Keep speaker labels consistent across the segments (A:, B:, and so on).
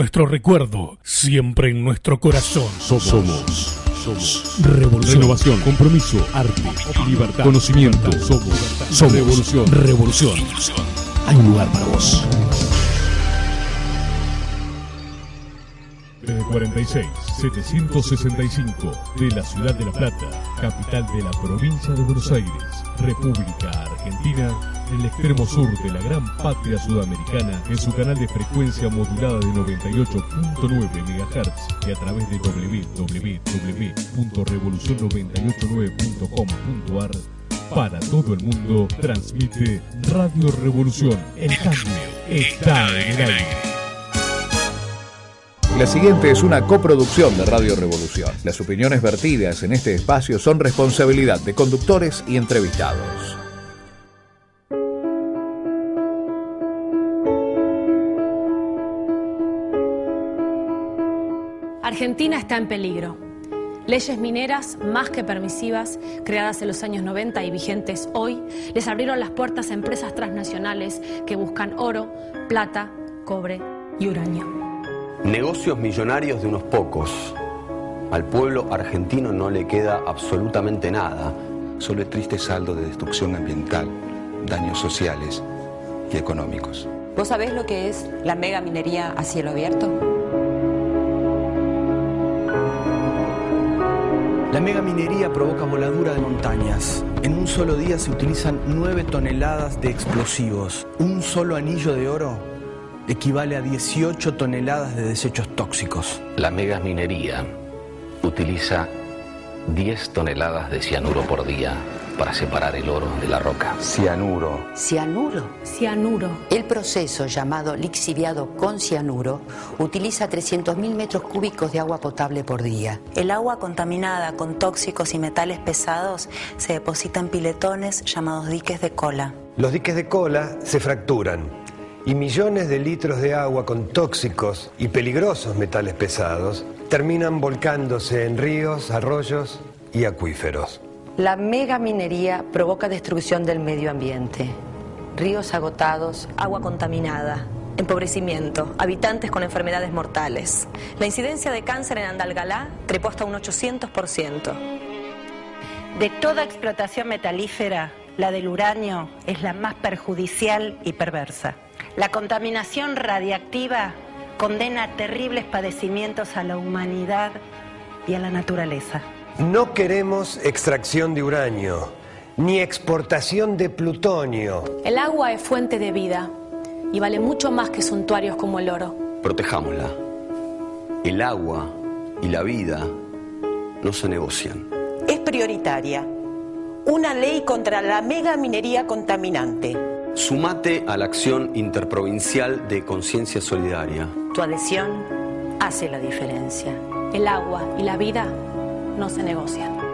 A: Nuestro recuerdo, siempre en nuestro corazón.
B: Somos. Somos. Somos. Revolución. Renovación. Compromiso. Arte. Libertad. Conocimiento. Somos. Somos. Revolución.
A: Revolución. Hay un lugar para vos.
B: 46 765 de la ciudad de La Plata, capital de la provincia de Buenos Aires, República Argentina, en el extremo sur de la gran patria sudamericana, en su canal de frecuencia modulada de 98.9 MHz y a través de www.revolucion989.com.ar para todo el mundo transmite Radio Revolución. El cambio está en el aire.
C: La siguiente es una coproducción de Radio Revolución. Las opiniones vertidas en este espacio son responsabilidad de conductores y entrevistados.
D: Argentina está en peligro. Leyes mineras más que permisivas, creadas en los años 90 y vigentes hoy, les abrieron las puertas a empresas transnacionales que buscan oro, plata, cobre y uranio.
E: Negocios millonarios de unos pocos. Al pueblo argentino no le queda absolutamente nada.
F: Solo el triste saldo de destrucción ambiental, daños sociales y económicos.
G: ¿Vos sabés lo que es la mega minería a cielo abierto?
H: La mega minería provoca voladura de montañas. En un solo día se utilizan 9 toneladas de explosivos. Un solo anillo de oro equivale a 18 toneladas de desechos tóxicos.
I: La megaminería utiliza 10 toneladas de cianuro por día para separar el oro de la roca.
E: Cianuro.
G: Cianuro.
D: Cianuro.
G: El proceso llamado lixiviado con cianuro utiliza 300.000 metros cúbicos de agua potable por día.
J: El agua contaminada con tóxicos y metales pesados se deposita en piletones llamados diques de cola.
K: Los diques de cola se fracturan y millones de litros de agua con tóxicos y peligrosos metales pesados terminan volcándose en ríos, arroyos y acuíferos.
G: La megaminería provoca destrucción del medio ambiente. Ríos agotados,
J: agua contaminada, empobrecimiento, habitantes con enfermedades mortales. La incidencia de cáncer en Andalgalá trepó hasta un 800%.
L: De toda explotación metalífera, la del uranio es la más perjudicial y perversa. La contaminación radiactiva condena terribles padecimientos a la humanidad y a la naturaleza.
K: No queremos extracción de uranio, ni exportación de plutonio.
D: El agua es fuente de vida y vale mucho más que suntuarios como el oro.
E: Protejámosla. El agua y la vida no se negocian.
L: Es prioritaria una ley contra la mega minería contaminante
E: Sumate a la acción interprovincial de conciencia solidaria.
J: Tu adhesión hace la diferencia.
D: El agua y la vida no se negocian.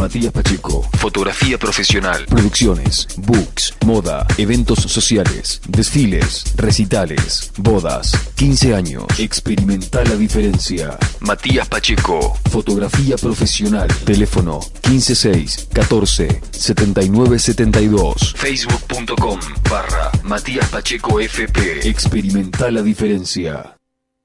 M: Matías Pacheco. Fotografía profesional. Producciones, books, moda, eventos sociales, desfiles, recitales, bodas, 15 años. Experimenta la diferencia. Matías Pacheco. Fotografía profesional. Teléfono 156 14 79 72. Facebook.com barra Matías Pacheco FP. Experimenta la diferencia.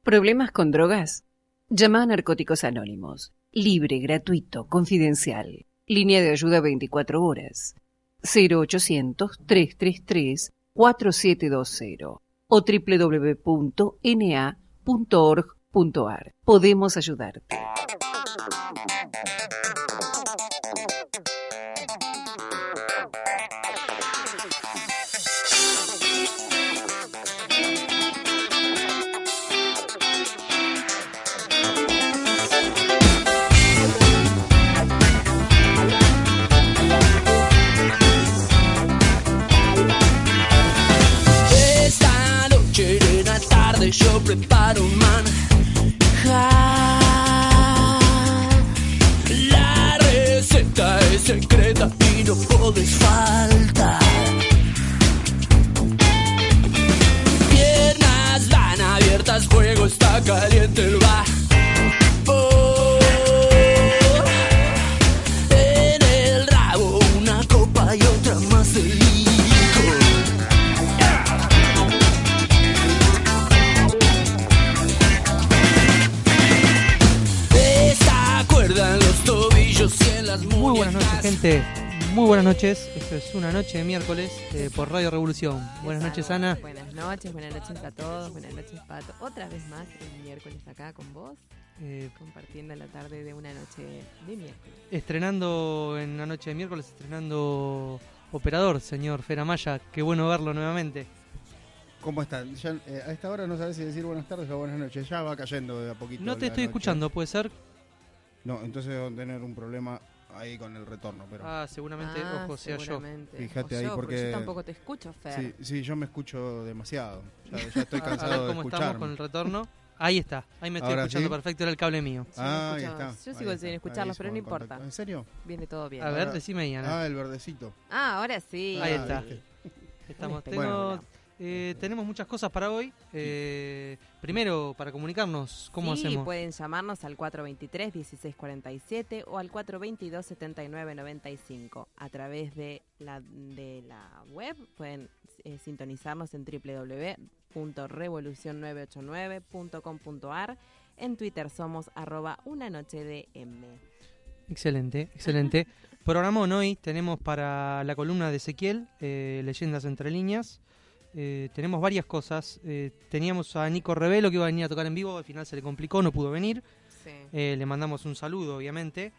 N: ¿Problemas con drogas? Llama a Narcóticos Anónimos libre, gratuito, confidencial. Línea de ayuda 24 horas. 0800-333-4720 o www.na.org.ar. Podemos ayudarte.
O: Yo preparo un manjar. La receta es secreta y no puedes faltar. Piernas van abiertas, fuego está caliente el bar.
P: Gente? Muy buenas noches. Esto es una noche de miércoles eh, por Radio Revolución. Buenas noches, Ana.
Q: Buenas noches, buenas noches a todos, buenas noches, Pato. Otra vez más el miércoles acá con vos,
P: Eh,
Q: compartiendo la tarde de una noche de miércoles.
P: estrenando en la noche de miércoles, estrenando operador, señor Feramaya. Qué bueno verlo nuevamente.
R: ¿Cómo están? Ya, eh, a esta hora no sabes si decir buenas tardes o buenas noches. Ya va cayendo de a poquito.
P: No te
R: la
P: estoy
R: noche.
P: escuchando, ¿puede ser?
R: No, entonces a tener un problema ahí con el retorno. Pero...
P: Ah, seguramente,
Q: Ah,
P: ojo, sea yo.
R: Fíjate
Q: O
R: ahí
Q: yo,
R: porque...
Q: yo tampoco te escucho, Fer.
R: Sí, sí, yo me escucho demasiado. Ya, ya estoy
P: A-
R: cansado
P: a ver
R: de
P: cómo estamos
R: escucharme.
P: con el retorno. Ahí está, ahí me estoy
R: Ahora
P: escuchando
R: sí.
P: perfecto, era el cable mío.
R: Ah, ahí está.
Q: Yo sigo
R: ahí
Q: sin
R: está.
Q: escucharlos,
R: Ahí
Q: pero no importa.
R: contacto. ¿En serio?
Q: Viene todo bien.
P: A ver, decime ahí, Ana.
R: Ah, el verdecito.
Q: Ah, ahora sí.
P: Ahí
R: Ah,
P: está. Estamos,
Q: Bueno.
P: Eh, tenemos muchas cosas para hoy. Eh, primero, para comunicarnos, ¿cómo
Q: sí,
P: hacemos?
Q: pueden llamarnos al 423-1647 o al 422-7995. A través de la, de la web pueden eh, sintonizarnos en www.revolucion989.com.ar. En Twitter somos arroba una noche de M.
P: Excelente, excelente. Programón hoy tenemos para la columna de Ezequiel, eh, Leyendas entre líneas. Eh, tenemos varias cosas. Eh, teníamos a Nico Revelo que iba a venir a tocar en vivo, al final se le complicó, no pudo venir.
Q: Sí.
P: Eh, le mandamos un saludo, obviamente.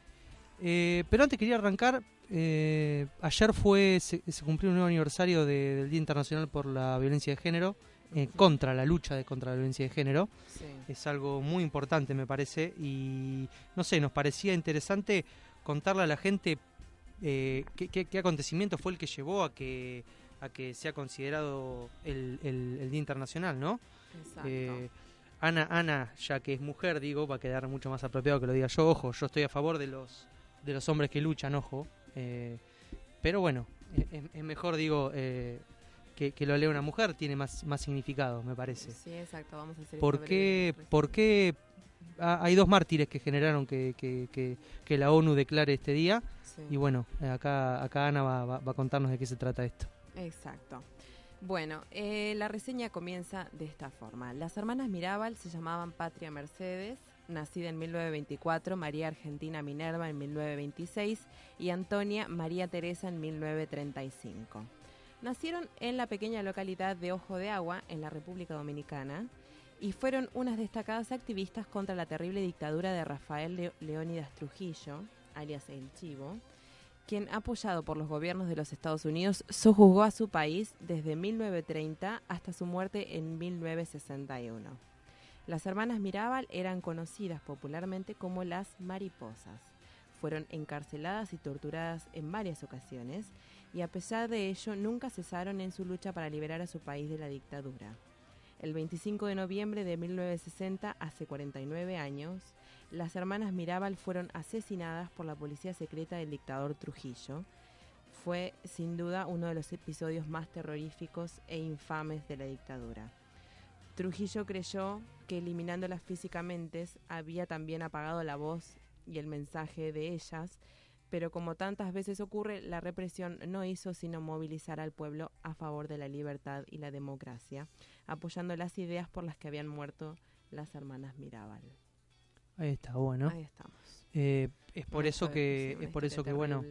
P: Eh, pero antes quería arrancar. eh, ayer fue se, se cumplió un nuevo aniversario de- del Día Internacional por la Violencia de Género, eh, contra la lucha de, contra la violencia de género.
Q: Sí.
P: Es algo muy importante, me parece. Y no sé, nos parecía interesante contarle a la gente eh, qué, qué- qué acontecimiento fue el que llevó a que a que sea considerado el, el- el Día Internacional, ¿no?
Q: Exacto.
P: Eh, Ana, Ana, ya que es mujer, digo, va a quedar mucho más apropiado que lo diga yo. Ojo, yo estoy a favor de los de los hombres que luchan, ojo. Eh, pero bueno, es, es mejor, digo, eh, que, que lo lea una mujer, tiene más, más significado, me parece.
Q: Sí, exacto, vamos a hacer
P: ¿Por qué, por qué hay dos mártires que generaron que, que- que- que la ONU declare este día?
Q: Sí.
P: Y bueno, acá, acá Ana va, va- va a contarnos de qué se trata esto.
Q: Exacto. Bueno, eh, la reseña comienza de esta forma. Las hermanas Mirabal se llamaban Patria Mercedes, nacida en 1924, María Argentina Minerva en 1926 y Antonia María Teresa en 1935. Nacieron en la pequeña localidad de Ojo de Agua, en la República Dominicana, y fueron unas destacadas activistas contra la terrible dictadura de Rafael Leónidas Trujillo, alias El Chivo, quien, apoyado por los gobiernos de los Estados Unidos, sojuzgó a su país desde 1930 hasta su muerte en 1961. Las hermanas Mirabal eran conocidas popularmente como las mariposas. Fueron encarceladas y torturadas en varias ocasiones y a pesar de ello nunca cesaron en su lucha para liberar a su país de la dictadura. El 25 de noviembre de 1960, hace 49 años, las hermanas Mirabal fueron asesinadas por la policía secreta del dictador Trujillo. Fue sin duda uno de los episodios más terroríficos e infames de la dictadura. Trujillo creyó que eliminándolas físicamente había también apagado la voz y el mensaje de ellas, pero como tantas veces ocurre, la represión no hizo sino movilizar al pueblo a favor de la libertad y la democracia, apoyando las ideas por las que habían muerto las hermanas Mirabal.
P: Ahí está, bueno.
Q: Ahí estamos.
P: Eh, es por
Q: Bueno,
P: eso que, es por eso que bueno,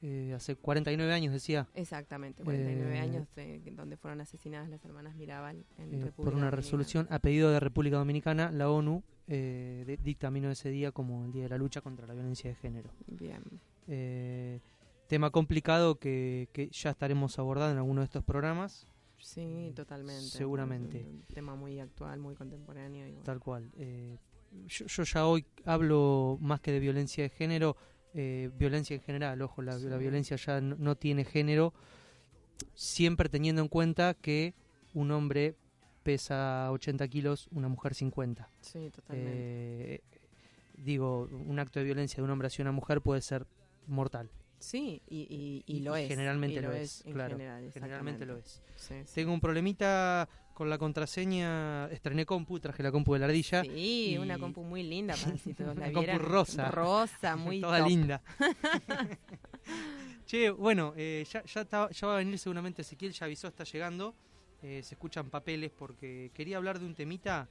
P: eh, hace 49 años decía.
Q: Exactamente, 49
P: eh,
Q: años de- donde fueron asesinadas las hermanas Mirabal en
P: eh,
Q: República
P: por una
Q: Dominicana.
P: resolución a pedido de República Dominicana, la ONU eh, de- dictaminó ese día como el Día de la Lucha contra la Violencia de Género.
Q: Bien.
P: Eh, tema complicado que, que ya estaremos abordando en alguno de estos programas.
Q: Sí, totalmente.
P: Seguramente.
Q: Un, un tema muy actual, muy contemporáneo. y bueno.
P: Tal cual. Eh, yo, yo ya hoy hablo más que de violencia de género, eh, violencia en general, ojo, la, violencia ya no, no tiene género, siempre teniendo en cuenta que un hombre pesa 80 kilos, una mujer 50.
Q: Sí, totalmente.
P: Eh, digo, un acto de violencia de un hombre hacia una mujer puede ser mortal.
Q: Sí, y, y, y lo es.
P: Generalmente lo, es, claro.
Q: general,
P: generalmente lo es.
Q: Sí, sí.
P: Tengo un problemita con la contraseña. Estrené compu, traje la compu de la ardilla.
Q: Sí,
P: y-
Q: una compu muy linda para si todos la
P: Una compu rosa.
Q: Rosa, muy
P: Toda
Q: top.
P: linda. Che, bueno, eh, ya, ya, va a venir seguramente Ezequiel, ya avisó, está llegando. Eh, se escuchan papeles porque quería hablar de un temita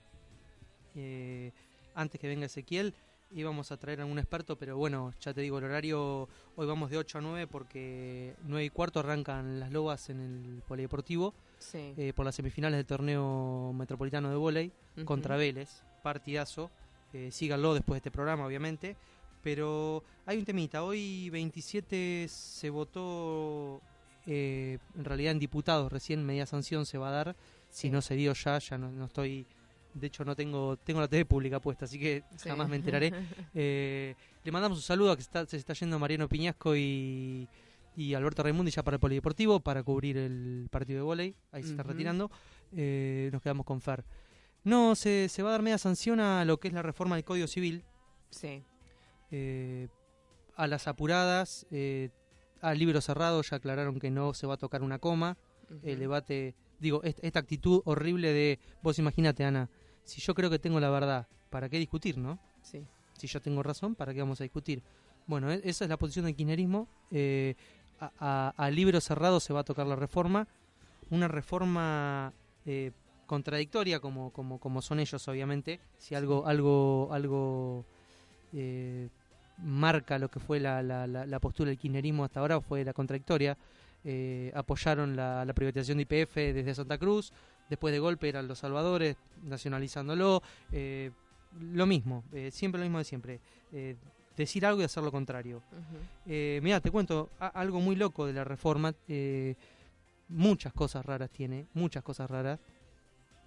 P: eh, antes que venga Ezequiel. íbamos a traer a algún experto, pero bueno, ya te digo, el horario hoy vamos de 8 a 9 porque 9 y cuarto arrancan las lobas en el Polideportivo
Q: Sí.
P: eh, por las semifinales del torneo metropolitano de
Q: Ujú.
P: contra Vélez, partidazo. Eh, síganlo después de este programa, obviamente. Pero hay un temita, hoy 27 se votó, eh, en realidad en diputados, recién media sanción se va a dar, si no se dio ya, ya no, no estoy, de hecho no tengo, tengo la TV pública puesta, así que
Q: Sí.
P: jamás me enteraré. Eh, le mandamos un saludo a que está- se está yendo Mariano Piñasco y, y Alberto Raimundi ya para el Polideportivo para cubrir el partido de vóley, ahí se está retirando, Eh, nos quedamos con Fer. No, se, se va a dar media sanción a lo que es la reforma del Código Civil.
Q: Sí.
P: Eh, a las apuradas, eh, al libro cerrado ya aclararon que no se va a tocar una coma. El debate, digo, est- esta actitud horrible de, vos imagínate Ana, si yo creo que tengo la verdad, ¿para qué discutir, no?
Q: Sí.
P: Si yo tengo razón, ¿para qué vamos a discutir? Bueno, e- esa es la posición del kirchnerismo. Eh, a, a- a libro cerrado se va a tocar la reforma. Una reforma eh, contradictoria, como, como, como son ellos, obviamente. Si algo, algo, algo eh, marca lo que fue la, la, la, la postura del kirchnerismo hasta ahora, fue la contradictoria. Eh, apoyaron la, la privatización de IPF desde Santa Cruz. Después de golpe eran los salvadores, nacionalizándolo. Eh, lo mismo, eh, siempre lo mismo de siempre. Decir algo y hacer lo contrario. Eh, mira, te cuento algo muy loco de la reforma. eh, muchas cosas raras tiene, muchas cosas raras.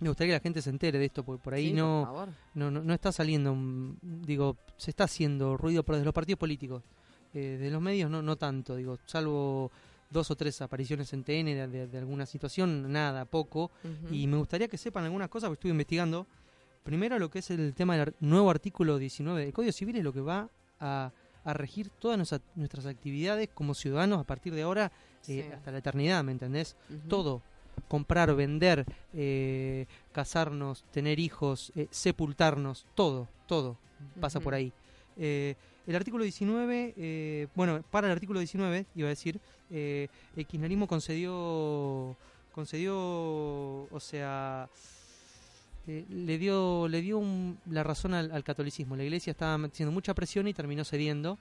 P: Me gustaría que la gente se entere de esto, porque por ahí
Q: Sí,
P: no, no, no, no está saliendo, mm, digo, se está haciendo ruido pero desde los partidos políticos. Eh, de los medios no, no tanto, digo, salvo dos o tres apariciones en TN de, de- de alguna situación, nada, poco. Y me gustaría que sepan algunas cosas, porque estuve investigando. Primero lo que es el tema del nuevo artículo 19 del Código Civil es lo que va a, a regir todas nuestra- nuestras actividades como ciudadanos a partir de ahora eh, hasta la eternidad, ¿me entendés? Todo. Comprar, vender, eh, casarnos, tener hijos, eh, sepultarnos, todo, todo pasa por ahí. El artículo 19, eh, bueno, para el artículo 19, iba a decir, el kirchnerismo concedió, concedió, o sea, eh, le dio, le dio un- la razón al, al catolicismo. La iglesia estaba haciendo mucha presión y terminó cediendo.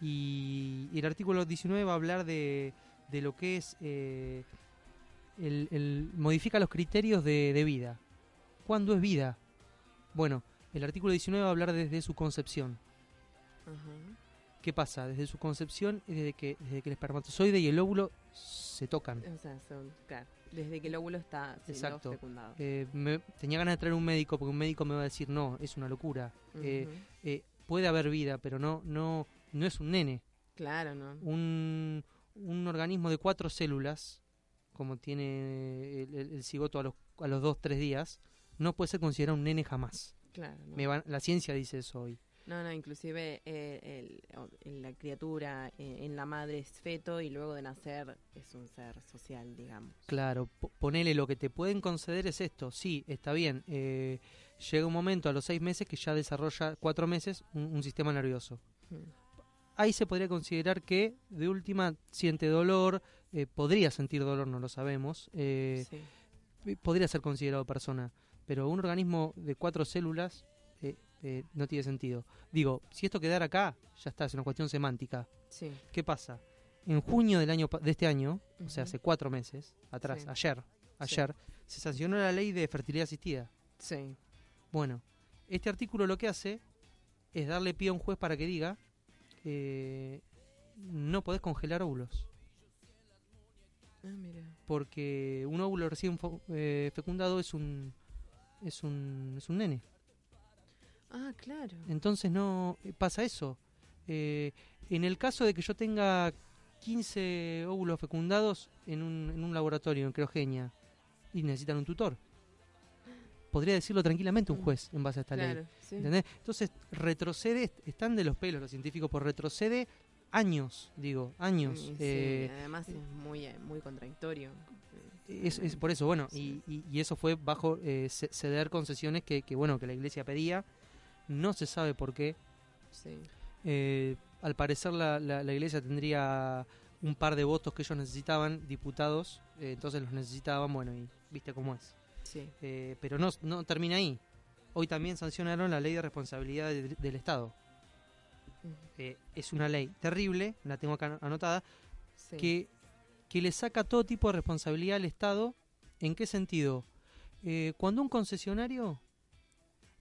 P: Y, y el artículo 19 va a hablar de, de lo que es, eh, el, el- modifica los criterios de, de vida. ¿Cuándo es vida? Bueno, el artículo 19 va a hablar desde su concepción. ¿Qué pasa? Desde su concepción es desde que, desde que el espermatozoide y el óvulo se tocan.
Q: O sea, son, claro, desde que el óvulo está siendo
P: Exacto.
Q: fecundado.
P: Eh, me- tenía ganas de traer un médico porque un médico me va a decir, no, es una locura. Eh, eh, puede haber vida, pero no, no, no es un nene.
Q: Claro, ¿no?
P: Un, un organismo de cuatro células, como tiene el, el- el cigoto a los, a los dos, tres días, no puede ser considerado un nene jamás.
Q: Claro, ¿no?
P: Me van- la ciencia dice eso hoy.
Q: No, no, inclusive eh, el- la criatura eh, en la madre es feto y luego de nacer es un ser social, digamos.
P: Claro, po- ponele lo que te pueden conceder es esto. Sí, está bien. eh, llega un momento a los seis meses que ya desarrolla, cuatro meses, un, un sistema nervioso.
Q: Mm.
P: Ahí se podría considerar que de última siente dolor, eh, podría sentir dolor, no lo sabemos. eh,
Q: Sí.
P: Podría ser considerado persona, pero un organismo de cuatro células eh, eh, no tiene sentido. Digo, si esto quedara acá, ya está, es una cuestión semántica.
Q: Sí.
P: ¿Qué pasa? En junio del año de este año, o sea, hace cuatro meses atrás,
Q: Sí.
P: ayer, ayer, se sancionó la ley de fertilidad asistida.
Q: Sí.
P: Bueno, este artículo lo que hace es darle pie a un juez para que diga, eh, no podés congelar óvulos,
Q: Ah, mira.
P: porque un óvulo recién eh, fecundado es un, es un, es un nene.
Q: Ah, claro.
P: Entonces no eh, pasa eso. Eh, en el caso de que yo tenga 15 óvulos fecundados en un, en un laboratorio en Creogenia y necesitan un tutor, podría decirlo tranquilamente un juez en base a esta
Q: Claro,
P: ley.
Q: sí.
P: ¿Entendés? Entonces retrocede, están de los pelos los científicos por retrocede años, digo, años.
Q: Sí, sí,
P: Eh,
Q: además es muy, eh, muy contradictorio.
P: es, es por eso, bueno, y, y- y eso fue bajo eh, ce- ceder concesiones que, que, bueno, que la iglesia pedía. No se sabe por qué.
Q: Sí.
P: Eh, al parecer la, la- la iglesia tendría un par de votos que ellos necesitaban, diputados, eh, entonces los necesitaban, bueno, y viste cómo es.
Q: Sí.
P: Eh, pero no, no termina ahí. hoy también sancionaron la ley de responsabilidad del, del Estado. Eh, es una ley terrible, la tengo acá anotada,
Q: Sí.
P: que, que le saca todo tipo de responsabilidad al Estado. ¿En qué sentido? Eh, cuando un concesionario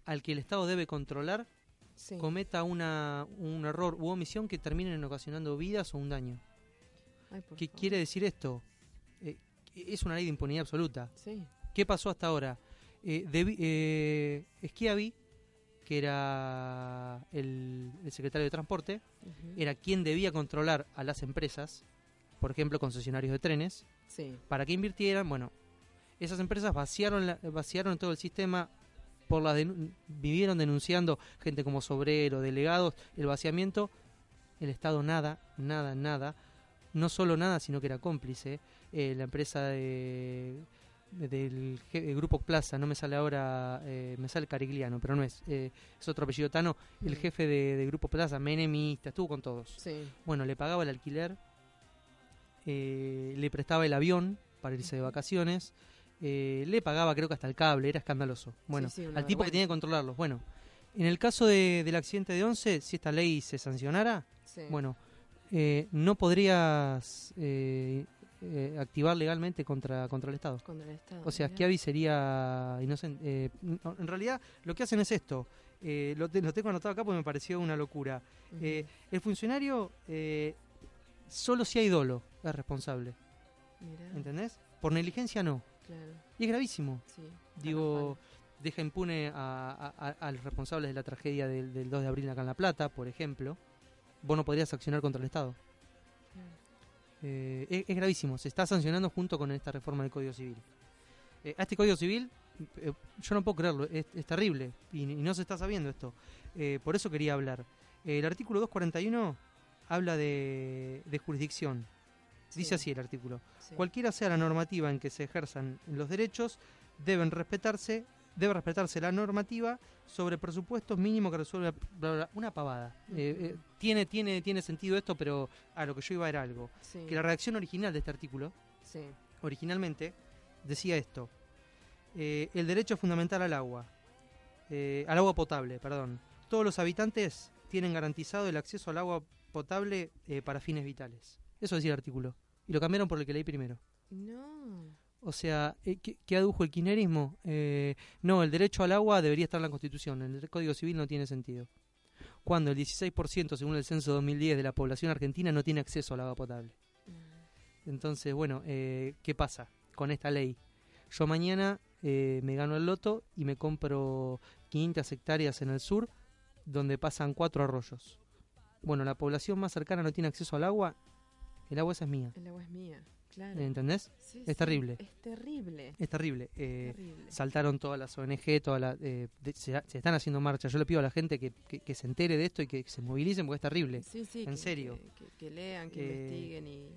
P: al que el Estado debe controlar
Q: Sí.
P: cometa una, un error u omisión que terminen ocasionando vidas o un daño.
Q: Ay,
P: ¿Qué
Q: favor.
P: quiere decir esto? Eh, es una ley de impunidad absoluta.
Q: Sí.
P: ¿Qué pasó hasta ahora? Eh, debi- eh, que era el, el secretario de Transporte, era quien debía controlar a las empresas, por ejemplo, concesionarios de trenes,
Q: Sí.
P: para que invirtieran. Bueno, esas empresas vaciaron, la- vaciaron todo el sistema, por las vivieron denunciando gente como Sobrero, delegados, el vaciamiento. El Estado nada, nada, nada. No solo nada, sino que era cómplice. Eh, la empresa de, de- del el grupo Plaza, no me sale ahora, eh, me sale Carigliano, pero no es, eh, es otro apellido Tano. El jefe de, de grupo Plaza, menemista, estuvo con todos.
Q: Sí.
P: Bueno, le pagaba el alquiler, eh, le prestaba el avión para irse de vacaciones, eh, le pagaba creo que hasta el cable, era escandaloso. Bueno,
Q: sí,
P: al tipo que tenía que controlarlos. Bueno, en el caso de- del accidente de Once, si esta ley se sancionara,
Q: Sí.
P: bueno, eh, no podrías eh, eh, activar legalmente contra, contra el Estado.
Q: Contra el Estado,
P: O sea. Schiavi sería inocente. eh, no, en realidad, lo que hacen es esto. eh, lo, te- lo tengo anotado acá porque me pareció una locura. Eh, el funcionario, eh, solo si hay dolo, es responsable.
Q: Mirá.
P: ¿Entendés? Por negligencia no.
Q: Claro.
P: Y es gravísimo.
Q: Sí,
P: Digo, deja impune a, a- a- a los responsables de la tragedia del, del 2 de abril acá en La Plata, por ejemplo. Vos no podrías accionar contra el Estado. Eh, es, es gravísimo. Se está sancionando junto con esta reforma del Código Civil. Eh, a este Código Civil, eh, yo no puedo creerlo, es, es terrible. Y, y no se está sabiendo esto. Eh, por eso quería hablar. El artículo 241 habla de, de jurisdicción. Dice así el artículo.
Q: Sí.
P: Cualquiera sea la normativa en que se ejerzan los derechos, deben respetarse, debe respetarse la normativa sobre presupuestos mínimos que resuelve bla, bla, bla. una pavada. Eh, eh, tiene, tiene, tiene sentido esto, pero a lo que yo iba era algo.
Q: Sí.
P: Que la redacción original de este artículo, originalmente, decía esto. Eh, el derecho fundamental al agua. al agua potable, perdón. Todos los habitantes tienen garantizado el acceso al agua potable eh, para fines vitales. Eso decía el artículo. Y lo cambiaron por el que leí primero.
Q: No.
P: O sea, eh, ¿qué, qué adujo el kirchnerismo? Eh, no, el derecho al agua debería estar en la Constitución. En el Código Civil no tiene sentido. Cuando el 16%, según el censo 2010, de la población argentina no tiene acceso al agua potable. Entonces, bueno, eh, ¿qué pasa con esta ley? Yo mañana eh, me gano el loto y me compro 500 hectáreas en el sur donde pasan cuatro arroyos. Bueno, la población más cercana no tiene acceso al agua, el agua esa es mía.
Q: El agua es mía, claro.
P: ¿Entendés?
Q: Sí,
P: es
Q: sí,
P: terrible.
Q: Es terrible.
P: Es terrible. Eh,
Q: Terrible.
P: Saltaron todas las ONG, todas las, eh, se, se están haciendo marchas. Yo le pido a la gente que, que- que se entere de esto y que se movilicen porque es terrible.
Q: Sí, sí,
P: en
Q: que-
P: serio.
Q: Que, lean, que
P: Eh,
Q: investiguen y.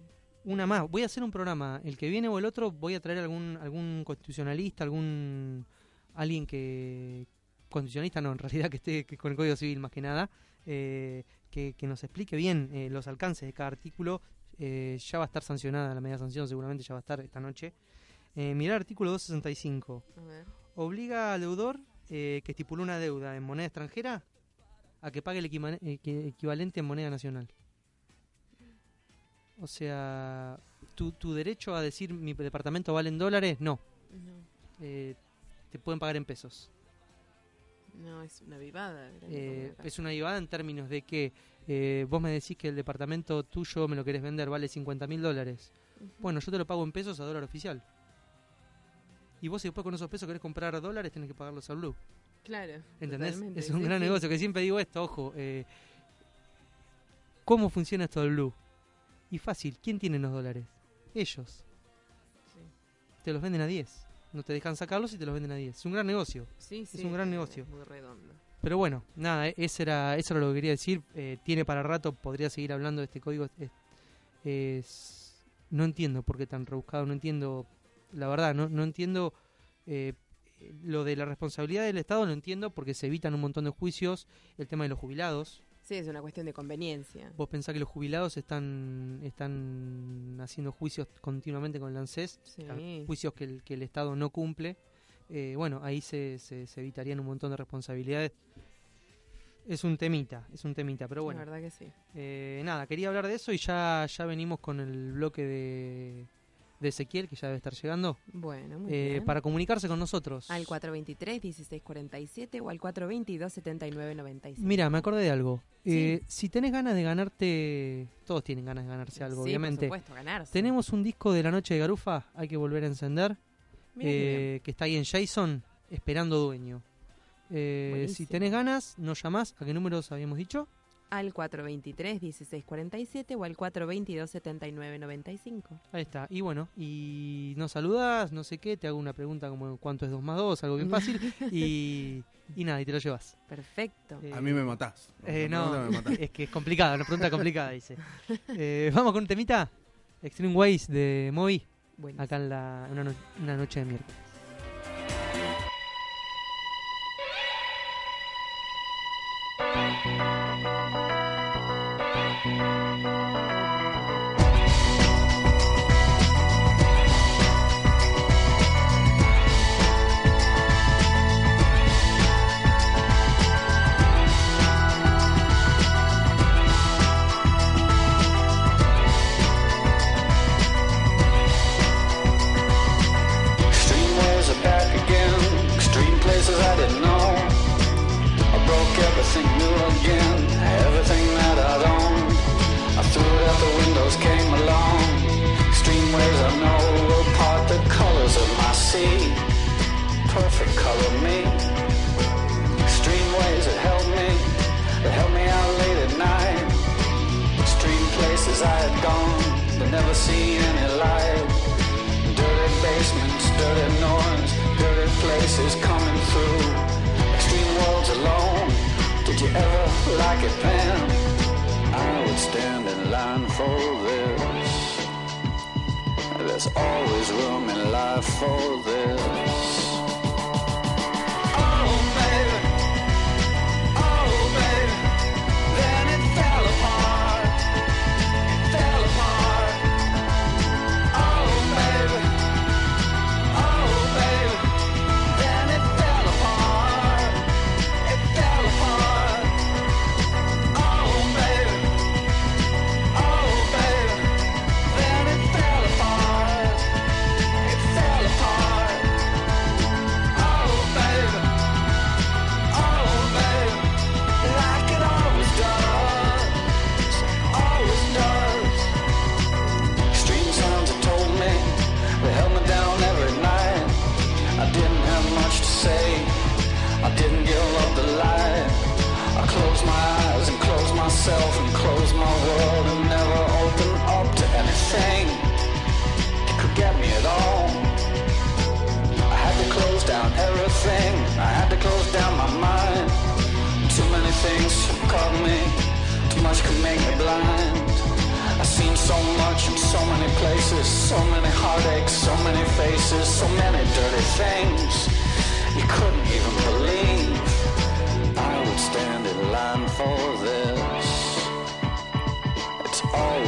P: Una más. Voy a hacer un programa. El que viene o el otro, voy a traer algún algún constitucionalista, algún alguien que constitucionalista no, en realidad que esté con el Código Civil más que nada, eh, que, que nos explique bien eh, los alcances de cada artículo. Eh, ya va a estar sancionada la media sanción, seguramente ya va a estar esta noche. Eh, mirar el artículo 265.
Q: A ver.
P: Obliga al deudor eh, que estipuló una deuda en moneda extranjera a que pague el equi- equivalente en moneda nacional. O sea, tu, tu derecho a decir mi departamento vale en dólares, no.
Q: No.
P: Eh, te pueden pagar en pesos.
Q: No, es una vivada.
P: Eh, es una vivada en términos de que eh, vos me decís que el departamento tuyo me lo querés vender, vale 50 mil dólares. Bueno, yo te lo pago en pesos a dólar oficial. Y vos si después con esos pesos querés comprar dólares, tenés que pagarlos al blue.
Q: Claro.
P: ¿Entendés?
Q: totalmente,
P: Es un
Q: sí,
P: gran
Q: sí.
P: negocio, que siempre digo esto, ojo. eh, ¿Cómo funciona esto del blue? Y fácil, ¿quién tiene los dólares? Ellos. Te los venden a 10. No te dejan sacarlos y te los venden a 10. Es un gran negocio.
Q: Sí,
P: es
Q: sí,
P: un gran
Q: es
P: negocio.
Q: Muy redondo.
P: Pero bueno, nada, e- ese era, eso era lo que quería decir. Eh, tiene para rato, podría seguir hablando de este código. Es, es- no entiendo por qué tan rebuscado, no entiendo, la verdad, no, no entiendo eh, lo de la responsabilidad del Estado, lo entiendo porque se evitan un montón de juicios, el tema de los jubilados.
Q: Sí, es una cuestión de conveniencia.
P: Vos pensás que los jubilados están están haciendo juicios continuamente con el ANSES,
Q: Sí.
P: juicios que el, que el Estado no cumple,
M: eh, bueno, ahí se, se, se evitarían un montón de responsabilidades. Es un temita, es un temita, pero bueno.
Q: La verdad que sí.
M: Eh, nada, quería hablar de eso y ya, ya venimos con el bloque de, de Ezequiel, que ya debe estar llegando.
Q: Bueno, muy
M: eh,
Q: bien.
M: Para comunicarse con nosotros.
Q: Al 423-1647 o al 422-7995.
M: Mira, me acordé de algo. Eh, si tenés ganas de ganarte, todos tienen ganas de ganarse algo,
Q: Sí,
M: obviamente.
Q: por supuesto, ganarse.
M: Tenemos un disco de la noche de Garufa, hay que volver a encender, eh, que está ahí en Jason, esperando dueño. Eh, si tenés ganas, nos llamás. ¿A qué números habíamos dicho?
Q: Al 423-1647 o al 422-7995.
M: Ahí está. Y bueno, y nos saludas, no sé qué, te hago una pregunta como cuánto es 2 más 2, algo bien fácil. y, y nada, y te lo llevas.
Q: Perfecto.
R: A mí me matás.
M: Eh, no,
R: me matás.
M: es que es complicada, una pregunta complicada, dice. Eh, Vamos con un temita. Extreme Ways de Moby. Acá en la, una, no- una noche de miércoles.
P: This. It's always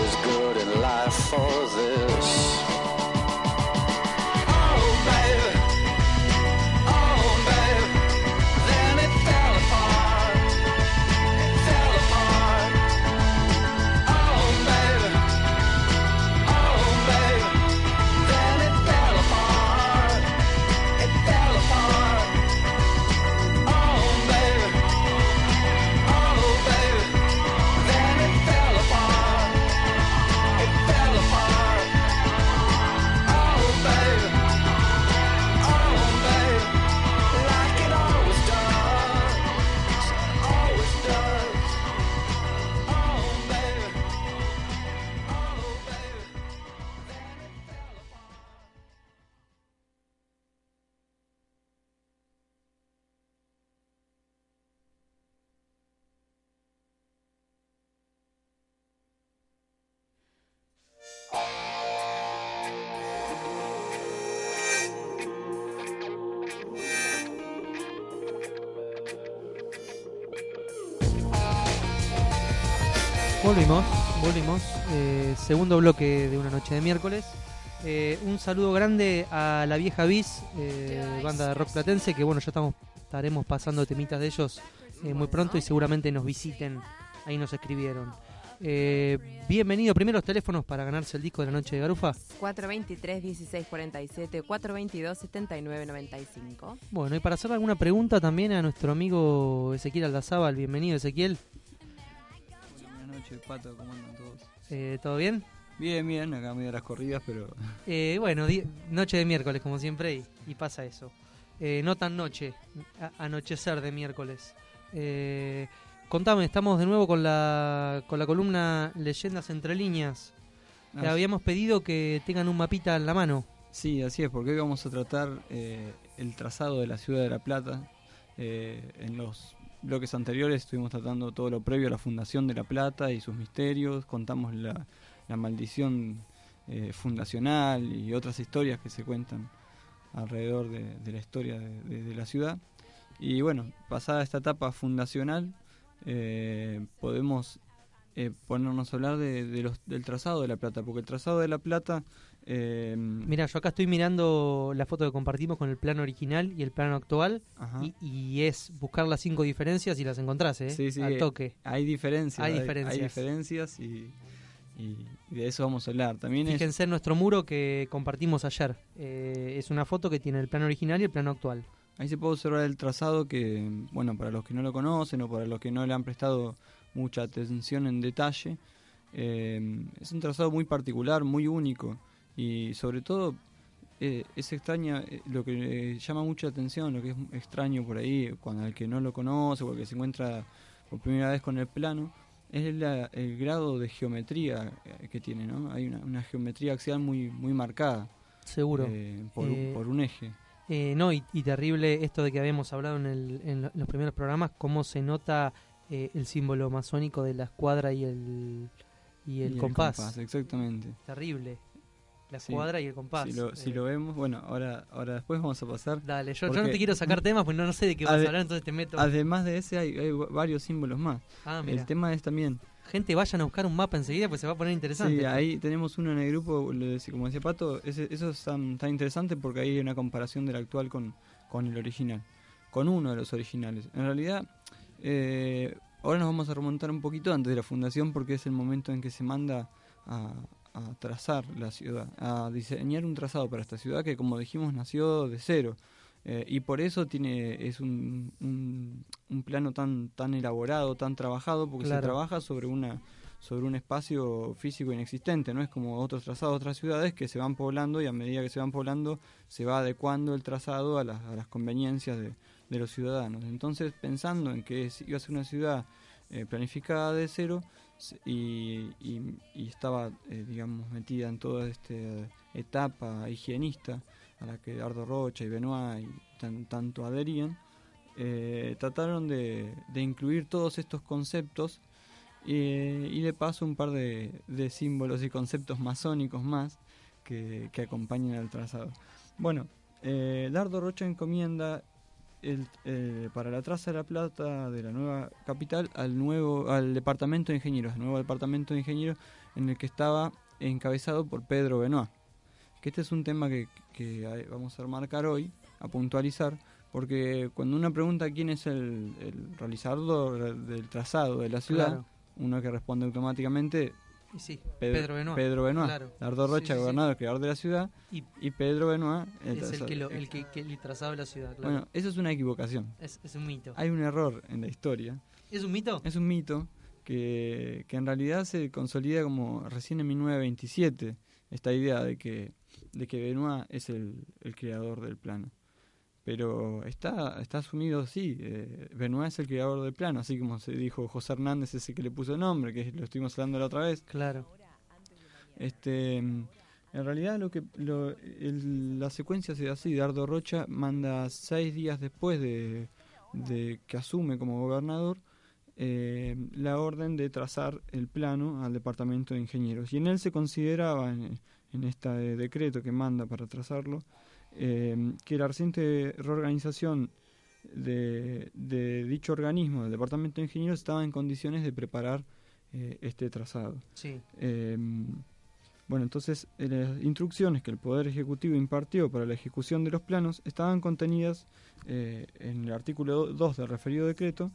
M: segundo bloque de una noche de miércoles.
P: Eh, un saludo grande a la vieja Bis, eh, banda de rock platense, que bueno, ya estamos estaremos pasando temitas de ellos eh, muy pronto y seguramente nos visiten. Ahí nos escribieron. Eh, bienvenido. Primeros teléfonos para ganarse el disco de la noche de Garufa.
Q: 423-1647, 422-7995.
P: Bueno, y para hacer alguna pregunta también a nuestro amigo Ezequiel Aldazábal. Bienvenido, Ezequiel.
S: Buenas noches, Pato, ¿cómo andan todos?
P: Eh, ¿Todo bien?
S: Bien, bien, acá medio las corridas, pero...
P: Eh, bueno, noche de miércoles, como siempre, y, y pasa eso. Eh, no tan noche, anochecer de miércoles. Eh, contame, estamos de nuevo con la, con la columna Leyendas entre líneas.
S: Ah,
P: Le habíamos pedido que tengan un mapita en la mano.
S: Sí, así es, porque hoy vamos a tratar eh, el trazado de la ciudad de La Plata. Eh, en los bloques anteriores estuvimos tratando todo lo previo a la fundación de La Plata y sus misterios, contamos la, maldición eh, fundacional y otras historias que se cuentan alrededor de, la historia de, la ciudad. Y bueno, pasada esta etapa fundacional, eh, podemos eh, ponernos a hablar de los, del trazado de La Plata, porque el trazado de La Plata... eh,
P: Mira, yo acá estoy mirando la foto que compartimos con el plano original y el plano actual. Y, y es buscar las cinco diferencias y las encontrás, ¿eh?
S: Sí, sí,
P: Al toque.
S: Hay diferencias.
P: Hay diferencias.
S: Hay diferencias y, y- de eso vamos a hablar. También es-
P: Fíjense en nuestro muro que compartimos ayer. Eh, es una foto que tiene el plano original y el plano actual.
S: ahí se puede observar el trazado que, bueno, para los que no lo conocen o para los que no le han prestado mucha atención en detalle, eh, es un trazado muy particular, muy único y sobre todo eh, es extraña, eh, lo que eh, llama mucha atención, lo que es extraño por ahí, cuando el que no lo conoce o el que se encuentra por primera vez con el plano, es la- el grado de geometría eh, que tiene, ¿no? Hay una, una geometría axial muy, muy marcada.
P: Seguro.
S: por, por un eje.
P: Eh, no, y, y terrible esto de que habíamos hablado en, el- en lo- en los primeros programas, cómo se nota eh, el símbolo masónico de la escuadra y el, y el
S: Y el
P: compás.
S: compás, exactamente.
P: Terrible. La
S: Sí.
P: escuadra y el compás.
S: Si lo, si
P: Eh,
S: lo vemos, bueno, ahora, ahora después vamos a pasar.
P: Dale, yo, yo no te quiero sacar temas, pues no, no sé de qué vas a hablar, entonces te meto.
S: Además de ese, hay, hay varios símbolos más.
P: Ah, mira.
S: el tema es también.
P: Gente, vayan a buscar un mapa enseguida, pues se va a poner interesante.
S: Sí, ahí tenemos uno en el grupo, como decía Pato, ese- eso es tan, tan interesante porque ahí hay una comparación del actual con, con el original, con uno de los originales. En realidad, eh, ahora nos vamos a remontar un poquito antes de la fundación porque es el momento en que se manda a, a trazar la ciudad, a diseñar un trazado para esta ciudad que como dijimos nació de cero. Eh, y por eso tiene es un, un, un plano tan tan elaborado, tan trabajado, porque
P: Claro.
S: se trabaja sobre una sobre un espacio físico inexistente, no es como otros trazados de otras ciudades que se van poblando y a medida que se van poblando se va adecuando el trazado a las, a las conveniencias de, de los ciudadanos. Entonces, pensando en que es- iba a ser una ciudad eh, planificada de cero y, estaba, eh, digamos, metida en toda esta etapa higienista a la que Ardo Rocha y Benoit y tan- tanto adherían, eh, trataron de, de incluir todos estos conceptos eh, y de paso un par de, de símbolos y conceptos masónicos más que, que acompañan al trazado. Bueno, eh, Dardo Rocha encomienda el, eh, para la traza de la plata de la nueva capital al nuevo al departamento de ingenieros, al nuevo departamento de ingenieros en el que estaba encabezado por Pedro Benoit. Que este es un tema que, que vamos a marcar hoy, a puntualizar, porque cuando uno pregunta quién es el, el realizador del trazado de la ciudad,
P: Claro.
S: uno que responde automáticamente
P: Y sí,
S: Pedro,
P: Pedro Benoit.
S: Pedro Benoit,
P: Claro.
S: Rocha,
P: sí, sí.
S: gobernador, creador de la ciudad,
P: Y-
S: y, Pedro Benoit,
P: es el
S: trazador.
P: que, lo, el que, que el trazado de la ciudad, claro.
S: Bueno, eso es una equivocación.
P: Es- es un mito.
S: Hay un error en la historia.
P: ¿Es un mito?
S: Es un mito que, que en realidad se consolida como recién en 1927, esta idea de que, de que Benoit es el, el creador del plano. Pero está, está asumido, sí, eh, Benoit es el creador del plano, así como se dijo José Hernández, ese que le puso el nombre, que lo estuvimos hablando la otra vez.
P: Claro.
S: Este, en realidad lo que lo- el- la secuencia se da así, Dardo Rocha manda seis días después de, de que asume como gobernador eh, la orden de trazar el plano al departamento de ingenieros y en él se consideraba en, en este decreto que manda para trazarlo eh, que la reciente reorganización de, de dicho organismo del departamento de ingenieros estaba en condiciones de preparar eh, este trazado
P: Sí.
S: eh, Bueno, entonces eh, las instrucciones que el Poder Ejecutivo impartió para la ejecución de los planos estaban contenidas eh, en el artículo 2 del referido decreto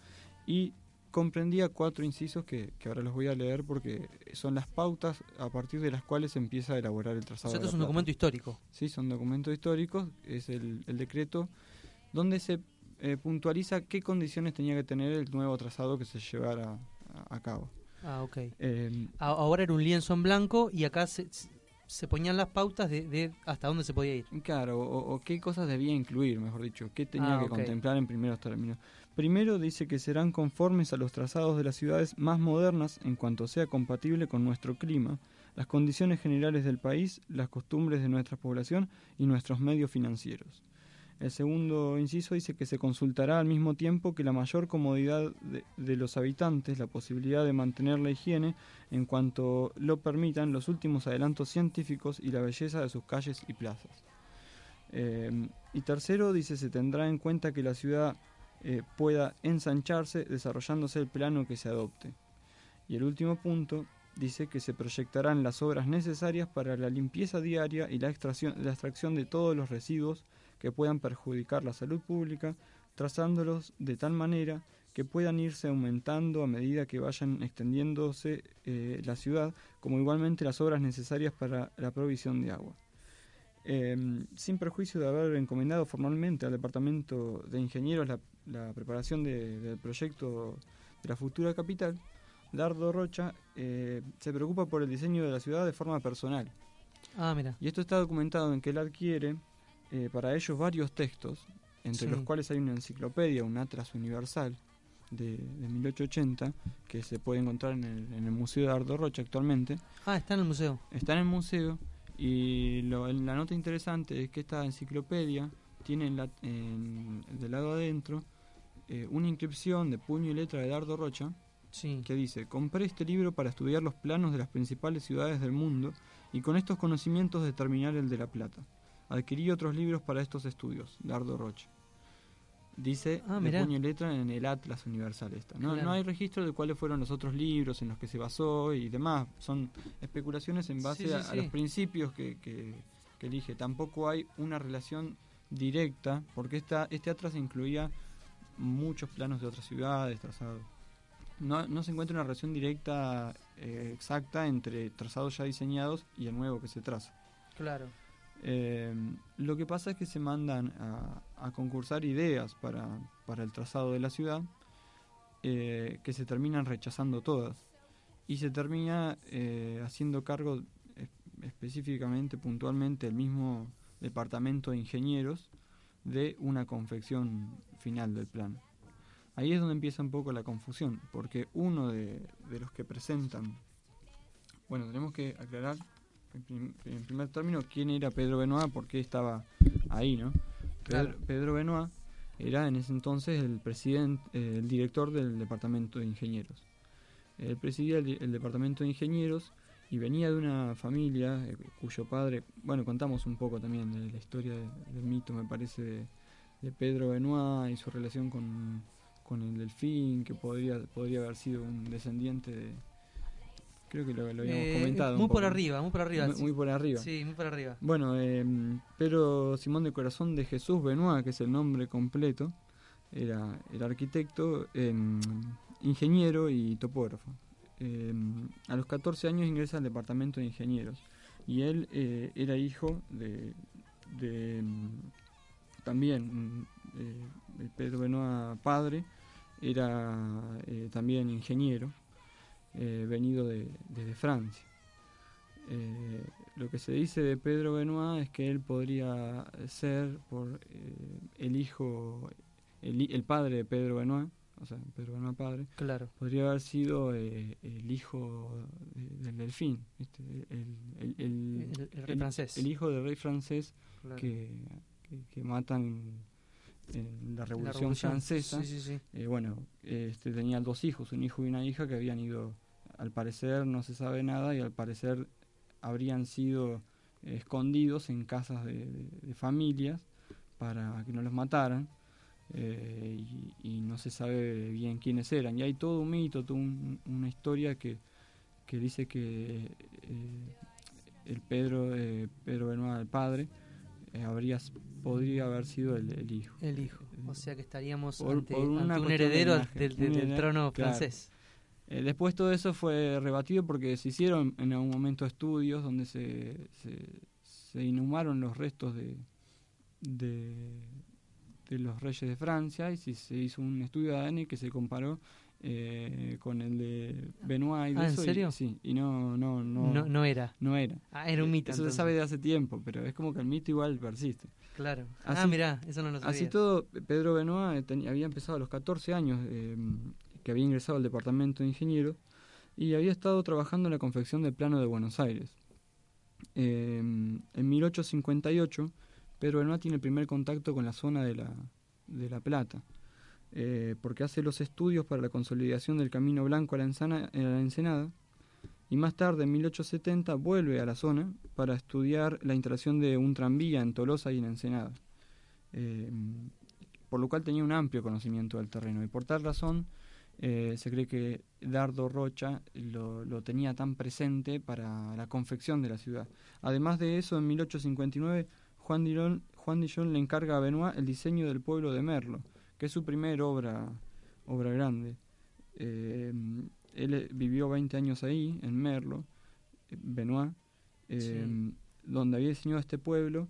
S: y comprendía cuatro incisos que, que ahora los voy a leer porque son las pautas a partir de las cuales se empieza a elaborar el
P: O
S: trazado.
P: sea,
S: de
P: esto es un
S: plata.
P: documento histórico.
S: Sí, son documentos históricos, es el, el decreto donde se eh, puntualiza qué condiciones tenía que tener el nuevo trazado que se llevara a, a cabo.
P: Ah, ok.
S: Eh,
P: A- Ahora era un lienzo en blanco y acá se, se ponían las pautas de, de hasta dónde se podía ir.
S: Claro, o, o qué cosas debía incluir, mejor dicho, qué tenía
P: Ah,
S: que contemplar en primeros términos. Primero dice que serán conformes a los trazados de las ciudades más modernas en cuanto sea compatible con nuestro clima, las condiciones generales del país, las costumbres de nuestra población y nuestros medios financieros. El segundo inciso dice que se consultará al mismo tiempo que la mayor comodidad de, los habitantes, la posibilidad de mantener la higiene en cuanto lo permitan los últimos adelantos científicos y la belleza de sus calles y plazas. Eh, y tercero, dice, se tendrá en cuenta que la ciudad eh, pueda ensancharse desarrollándose el plano que se adopte. Y el último punto dice que se proyectarán las obras necesarias para la limpieza diaria y la extracción, la extracción de todos los residuos que puedan perjudicar la salud pública, trazándolos de tal manera que puedan irse aumentando a medida que vayan extendiéndose eh, la ciudad, como igualmente las obras necesarias para la provisión de agua. Eh, sin perjuicio de haber encomendado formalmente al Departamento de Ingenieros la, la preparación de- del proyecto de la futura capital, Dardo Rocha eh, se preocupa por el diseño de la ciudad de forma personal.
P: Ah, mira.
S: Y esto está documentado en que él adquiere eh, para ellos varios textos, entre
P: Sí.
S: los cuales hay una enciclopedia, un atlas universal de, de 1880, que se puede encontrar en el, en el Museo de Dardo Rocha actualmente.
P: Ah, está en el museo.
S: Está en el museo y lo- la nota interesante es que esta enciclopedia tiene en la- en- del lado adentro eh, una inscripción de puño y letra de Dardo Rocha que dice, compré este libro para estudiar los planos de las principales ciudades del mundo y con estos conocimientos determinar el de La Plata. Adquirí otros libros para estos estudios, Dardo Rocha. Dice
P: Ah,
S: de puño y letra en el Atlas Universal esta. No,
P: Claro.
S: no hay registro de cuáles fueron los otros libros en los que se basó y demás. Son especulaciones en base
P: Sí, sí,
S: a, los principios que, que- que elige. Tampoco hay una relación directa, porque esta, este Atlas incluía muchos planos de otras ciudades, trazados. No, no se encuentra una relación directa eh, exacta entre trazados ya diseñados y el nuevo que se traza.
P: Claro.
S: Eh, lo que pasa es que se mandan a, concursar ideas para, para el trazado de la ciudad eh, que se terminan rechazando todas y se termina eh, haciendo cargo es- específicamente, puntualmente, el mismo departamento de ingenieros de una confección final del plan. Ahí es donde empieza un poco la confusión, porque uno de, de los que presentan, bueno, tenemos que aclarar en, prim- en primer término quién era Pedro Benoit, por qué estaba ahí, ¿no? Pedro,
P: Claro.
S: Pedro Benoit era en ese entonces el presidente, eh, el director del departamento de ingenieros. Él presidía el, departamento de ingenieros y venía de una familia eh, cuyo padre, bueno, contamos un poco también de la historia de- del mito, me parece, de, de Pedro Benoit y su relación con, con el delfín, que podría, podría haber sido un descendiente de... Creo que lo, lo habíamos
P: Eh,
S: comentado.
P: muy por arriba, muy por arriba.
S: Muy,
P: sí.
S: muy por arriba.
P: Sí, muy por arriba.
S: Bueno, eh, pero Simón de Corazón de Jesús Benoit, que es el nombre completo, era el arquitecto, eh, ingeniero y topógrafo. Eh, a los 14 años ingresa al departamento de ingenieros y él eh, era hijo de, de, también eh, Pedro Benoit padre, era también ingeniero, eh, venido de, desde Francia. Eh, lo que se dice de Pedro Benoit es que él podría ser por eh, el hijo, el, el padre de Pedro Benoit, o sea, Pedro Benoit padre,
P: Claro.
S: podría haber sido eh, el hijo de- del delfín, ¿viste? El, el- el-
P: rey francés.
S: el hijo del rey francés
P: Claro.
S: que, que, que matan en la Revolución,
P: Revolución,
S: Francesa.
P: sí, sí, sí.
S: Eh, bueno, este, tenía dos hijos, un hijo y una hija que habían ido, al parecer no se sabe nada y al parecer habrían sido eh, escondidos en casas de, de- de familias para que no los mataran eh, y, y no se sabe bien quiénes eran. Y hay todo un mito, toda un- una historia que, que dice que eh, el Pedro, eh, Pedro Benoit, el padre, habría, podría haber sido el, el hijo.
P: El hijo. O sea que estaríamos
S: Por-
P: ante,
S: por una
P: ante un
S: de
P: heredero del, trono
S: claro.
P: francés.
S: Eh, después todo eso fue rebatido porque se hicieron en algún momento estudios donde se, se, se inhumaron los restos de, de, de los reyes de Francia y se hizo un estudio de ADN que se comparó eh, con el de Benoit y de
P: Ah, ¿en
S: eso, y-
P: serio?
S: sí, y no, no, no,
P: No- no era.
S: No era.
P: Ah, era un mito,
S: Eso se sabe de hace tiempo, pero es como que el mito igual persiste.
P: Claro. Ah, mirá, eso no lo
S: Así
P: sabía.
S: todo, Pedro Benoit eh, había empezado a los 14 años, eh, que había ingresado al departamento de ingenieros, y había estado trabajando en la confección del plano de Buenos Aires. Eh, en 1858, Pedro Benoit tiene el primer contacto con la zona de La, de la Plata, eh, porque hace los estudios para la consolidación del Camino Blanco a la, Ensana- a la Ensenada, y más tarde, en 1870, vuelve a la zona para estudiar la instalación de un tranvía en Tolosa y en Ensenada. Eh, por lo cual tenía un amplio conocimiento del terreno y por tal razón eh, se cree que Dardo Rocha lo, lo tenía tan presente para la confección de la ciudad. Además de eso, en 1859 Juan Dillon, Juan Dillon le encarga a Benoit el diseño del pueblo de Merlo, que es su primera obra, obra grande. Eh, él eh, vivió 20 años ahí, en Merlo, Benoit, eh, donde había diseñado este pueblo,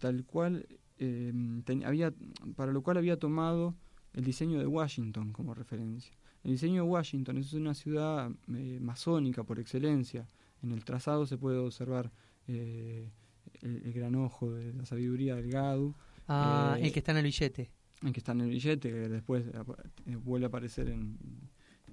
S: tal cual, ten- había, para lo cual había tomado el diseño de Washington como referencia. El diseño de Washington es una ciudad eh, masónica por excelencia. En el trazado se puede observar eh, el, el gran ojo de la sabiduría del Gadu.
P: Ah,
S: eh,
P: el que está en el billete.
S: el que está en el billete, que después eh, vuelve a aparecer en,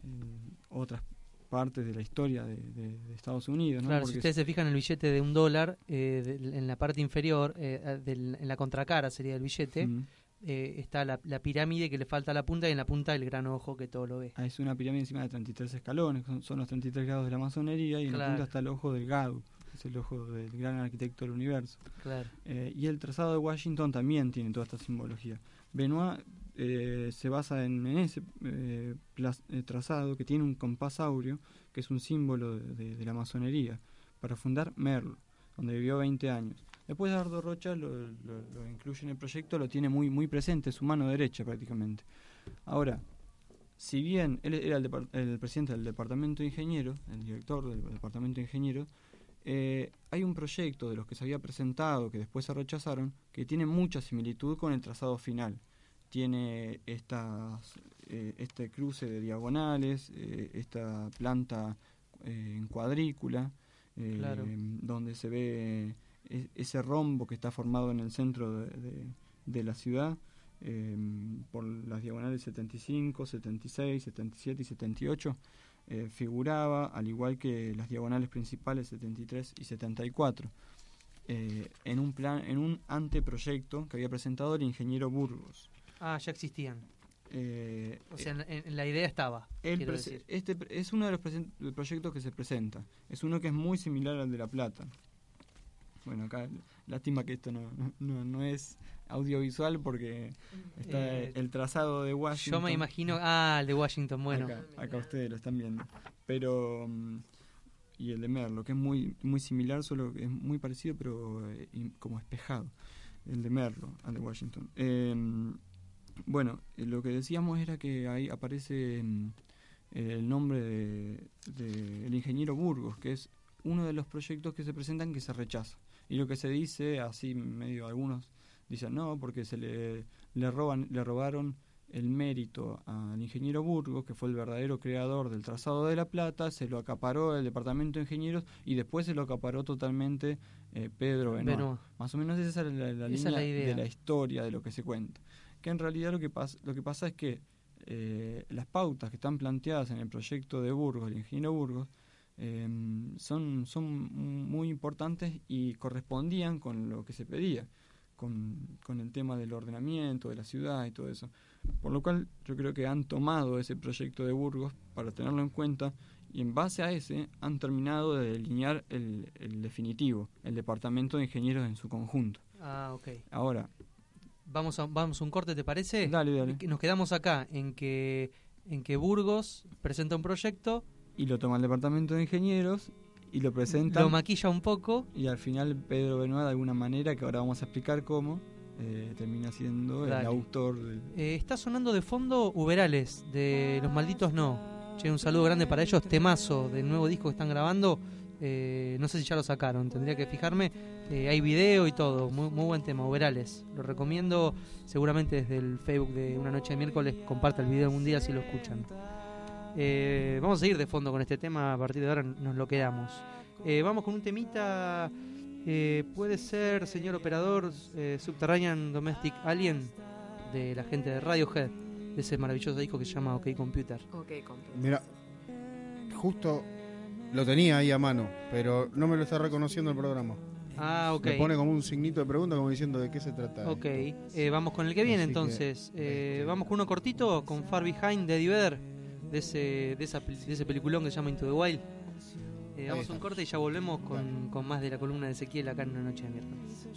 S: en otras partes de la historia de, de- de Estados Unidos. ¿no?
P: Claro, si ustedes se fijan en el billete de un dólar, eh, del- en la parte inferior, eh, del- en la contracara sería el billete,
S: Mm.
P: Eh, está la, la pirámide que le falta a la punta y en la punta el gran ojo que todo lo ve.
S: Ah, es una pirámide encima de 33 escalones, son, son los 33 grados de la masonería y en la punta está el ojo del Gadu, es el ojo del gran arquitecto del universo.
P: Claro.
S: Eh, y el trazado de Washington también tiene toda esta simbología. Benoit eh, se basa en, en ese eh, plas- eh, trazado que tiene un compás áureo, que es un símbolo de, de- de la masonería, para fundar Merlo, donde vivió 20 años. Después Dardo Rocha lo, lo- lo incluye en el proyecto, lo tiene muy, muy presente, es su mano derecha prácticamente. Ahora, si bien él era el, presidente del departamento de ingenieros, el director del departamento de ingenieros, eh, hay un proyecto de los que se había presentado, que después se rechazaron, que tiene mucha similitud con el trazado final. Tiene estas, eh, este cruce de diagonales, eh, esta planta en cuadrícula,
P: Claro.
S: donde se ve ese rombo que está formado en el centro de, de- de la ciudad, eh, por las diagonales 75, 76, 77 y 78 eh, figuraba, al igual que las diagonales principales 73 y 74, eh, en un plan, en un anteproyecto que había presentado el ingeniero Burgos.
P: Ah, ya existían.
S: Eh,
P: O sea, en, en la idea estaba.
S: el
P: decir.
S: este es uno de los proyectos que se presenta. Es uno que es muy similar al de La Plata. Bueno, acá lástima que esto no, no, no es audiovisual porque está
P: Eh,
S: el trazado de Washington.
P: Yo me imagino. Ah, el de Washington, bueno.
S: Acá, acá ustedes lo están viendo. Pero. mm, Y el de Merlo, que es muy, muy similar, solo que es muy parecido, pero eh, como espejado. El de Merlo al de Washington. Eh, bueno, eh, lo que decíamos era que ahí aparece mm, el nombre del de, el ingeniero Burgos, que es uno de los proyectos que se presentan que se rechaza. Y lo que se dice, así medio algunos dicen no, porque se le, le roban, le robaron el mérito al ingeniero Burgos, que fue el verdadero creador del trazado de La Plata, se lo acaparó el departamento de ingenieros y después se lo acaparó totalmente eh, Pedro Benoit.
P: Benoit.
S: Más o menos esa es la, la
P: Esa es
S: línea
P: la
S: de la historia de lo que se cuenta. Que en realidad lo que, pasa lo que pasa es que eh, las pautas que están planteadas en el proyecto de Burgos, el ingeniero Burgos, eh, son, son muy importantes y correspondían con lo que se pedía, con, con el tema del ordenamiento de la ciudad y todo eso. Por lo cual yo creo que han tomado ese proyecto de Burgos para tenerlo en cuenta y en base a ese han terminado de delinear el, el definitivo, el departamento de ingenieros en su conjunto.
P: Ah, ok.
S: Ahora,
P: Vamos a, vamos a un corte, ¿te parece?
S: Dale, dale.
P: Nos quedamos acá en que en que Burgos presenta un proyecto
S: y lo toma el departamento de ingenieros y lo presentan.
P: Lo maquilla un poco.
S: Y al final Pedro Benoit, de alguna manera, que ahora vamos a explicar cómo, eh, termina siendo el autor del...
P: Eh, está sonando de fondo Uberales, de Los Malditos No. Che, un saludo grande para ellos. Temazo del nuevo disco que están grabando. Eh, no sé si ya lo sacaron, tendría que fijarme. Eh, hay video y todo. Muy, muy buen tema, Uberales. Lo recomiendo. Seguramente desde el Facebook de Una Noche de Miércoles comparte el video algún día si lo escuchan. Eh, vamos a seguir de fondo con este tema. A partir de ahora nos lo quedamos. Eh, vamos con un temita. eh, puede ser, señor operador, eh, Subterranean Domestic Alien de la gente de Radiohead, de ese maravilloso disco que se llama OK Computer.
Q: Ok, computer.
R: Mira, justo lo tenía ahí a mano, pero no me lo está reconociendo el programa.
P: Ah, ok.
R: Me pone como un signito de pregunta, como diciendo de qué se trata.
P: Ok, eh, vamos con el que viene
R: Así que,
P: entonces. Eh, vamos con uno cortito, con Far Behind de Eddie Vedder, de ese, de, esa, de ese peliculón que se llama Into the Wild. Eh, damos
R: está.
P: un corte y ya volvemos con, con más de la columna de Ezequiel acá en una noche de miércoles.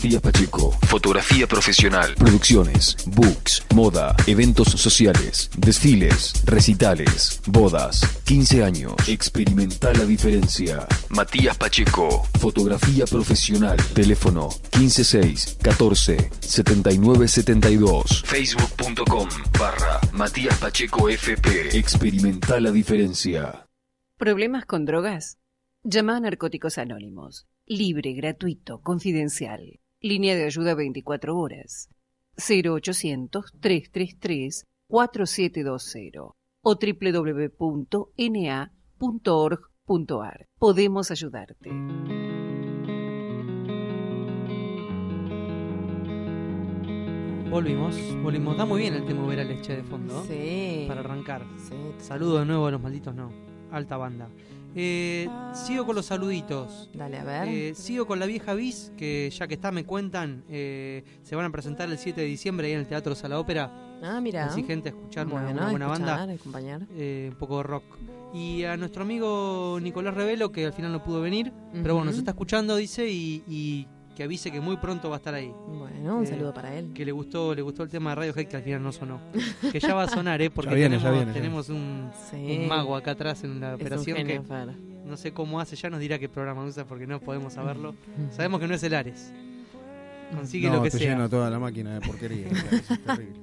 M: Matías Pacheco, fotografía profesional, producciones, books, moda, eventos sociales, desfiles, recitales, bodas, 15 años. Experimenta la diferencia. Matías Pacheco, fotografía profesional, teléfono 156 14 79 72, facebook.com barra Matías Pacheco FP. Experimenta la diferencia.
N: ¿Problemas con drogas? Llama a Narcóticos Anónimos. Libre, gratuito, confidencial. Línea de ayuda 24 horas. 0800-333-4720 o www.na.org.ar. Podemos ayudarte.
P: Volvimos, volvimos. Da muy bien el tema Vera Leche de fondo.
Q: Sí.
P: Para arrancar. Saludo de nuevo a los malditos no. Alta banda. Eh, sigo con los saluditos.
Q: Dale, a ver.
P: Eh, sigo con la vieja bis, que ya que está, me cuentan, eh, se van a presentar el 7 de diciembre ahí en el Teatro Sala Ópera.
Q: Ah, mira.
P: Así gente a escuchar una-
Q: Bueno,
P: una, buena
Q: escuchar,
P: banda.
Q: acompañar.
P: eh, un poco de rock. Y a nuestro amigo Nicolás Revelo, que al final no pudo venir, pero bueno, nos está escuchando, dice, y, y que avise que muy pronto va a estar ahí.
Q: Bueno, un
P: Eh,
Q: saludo para él.
P: Que le gustó, le gustó el tema de Radiohead que al final no sonó. Que ya va a sonar, ¿eh? Porque
R: Ya viene, ya
P: tenemos,
R: viene, ya
P: tenemos un,
Q: Sí.
P: un mago acá atrás en la
Q: Es un
P: operación
Q: genio,
P: que no sé cómo hace, ya nos dirá qué programa usa porque no podemos saberlo. Sabemos que no es el Ares. Consigue
R: no,
P: lo que
R: te
P: sea.
R: lleno toda la máquina de porquería. es terrible.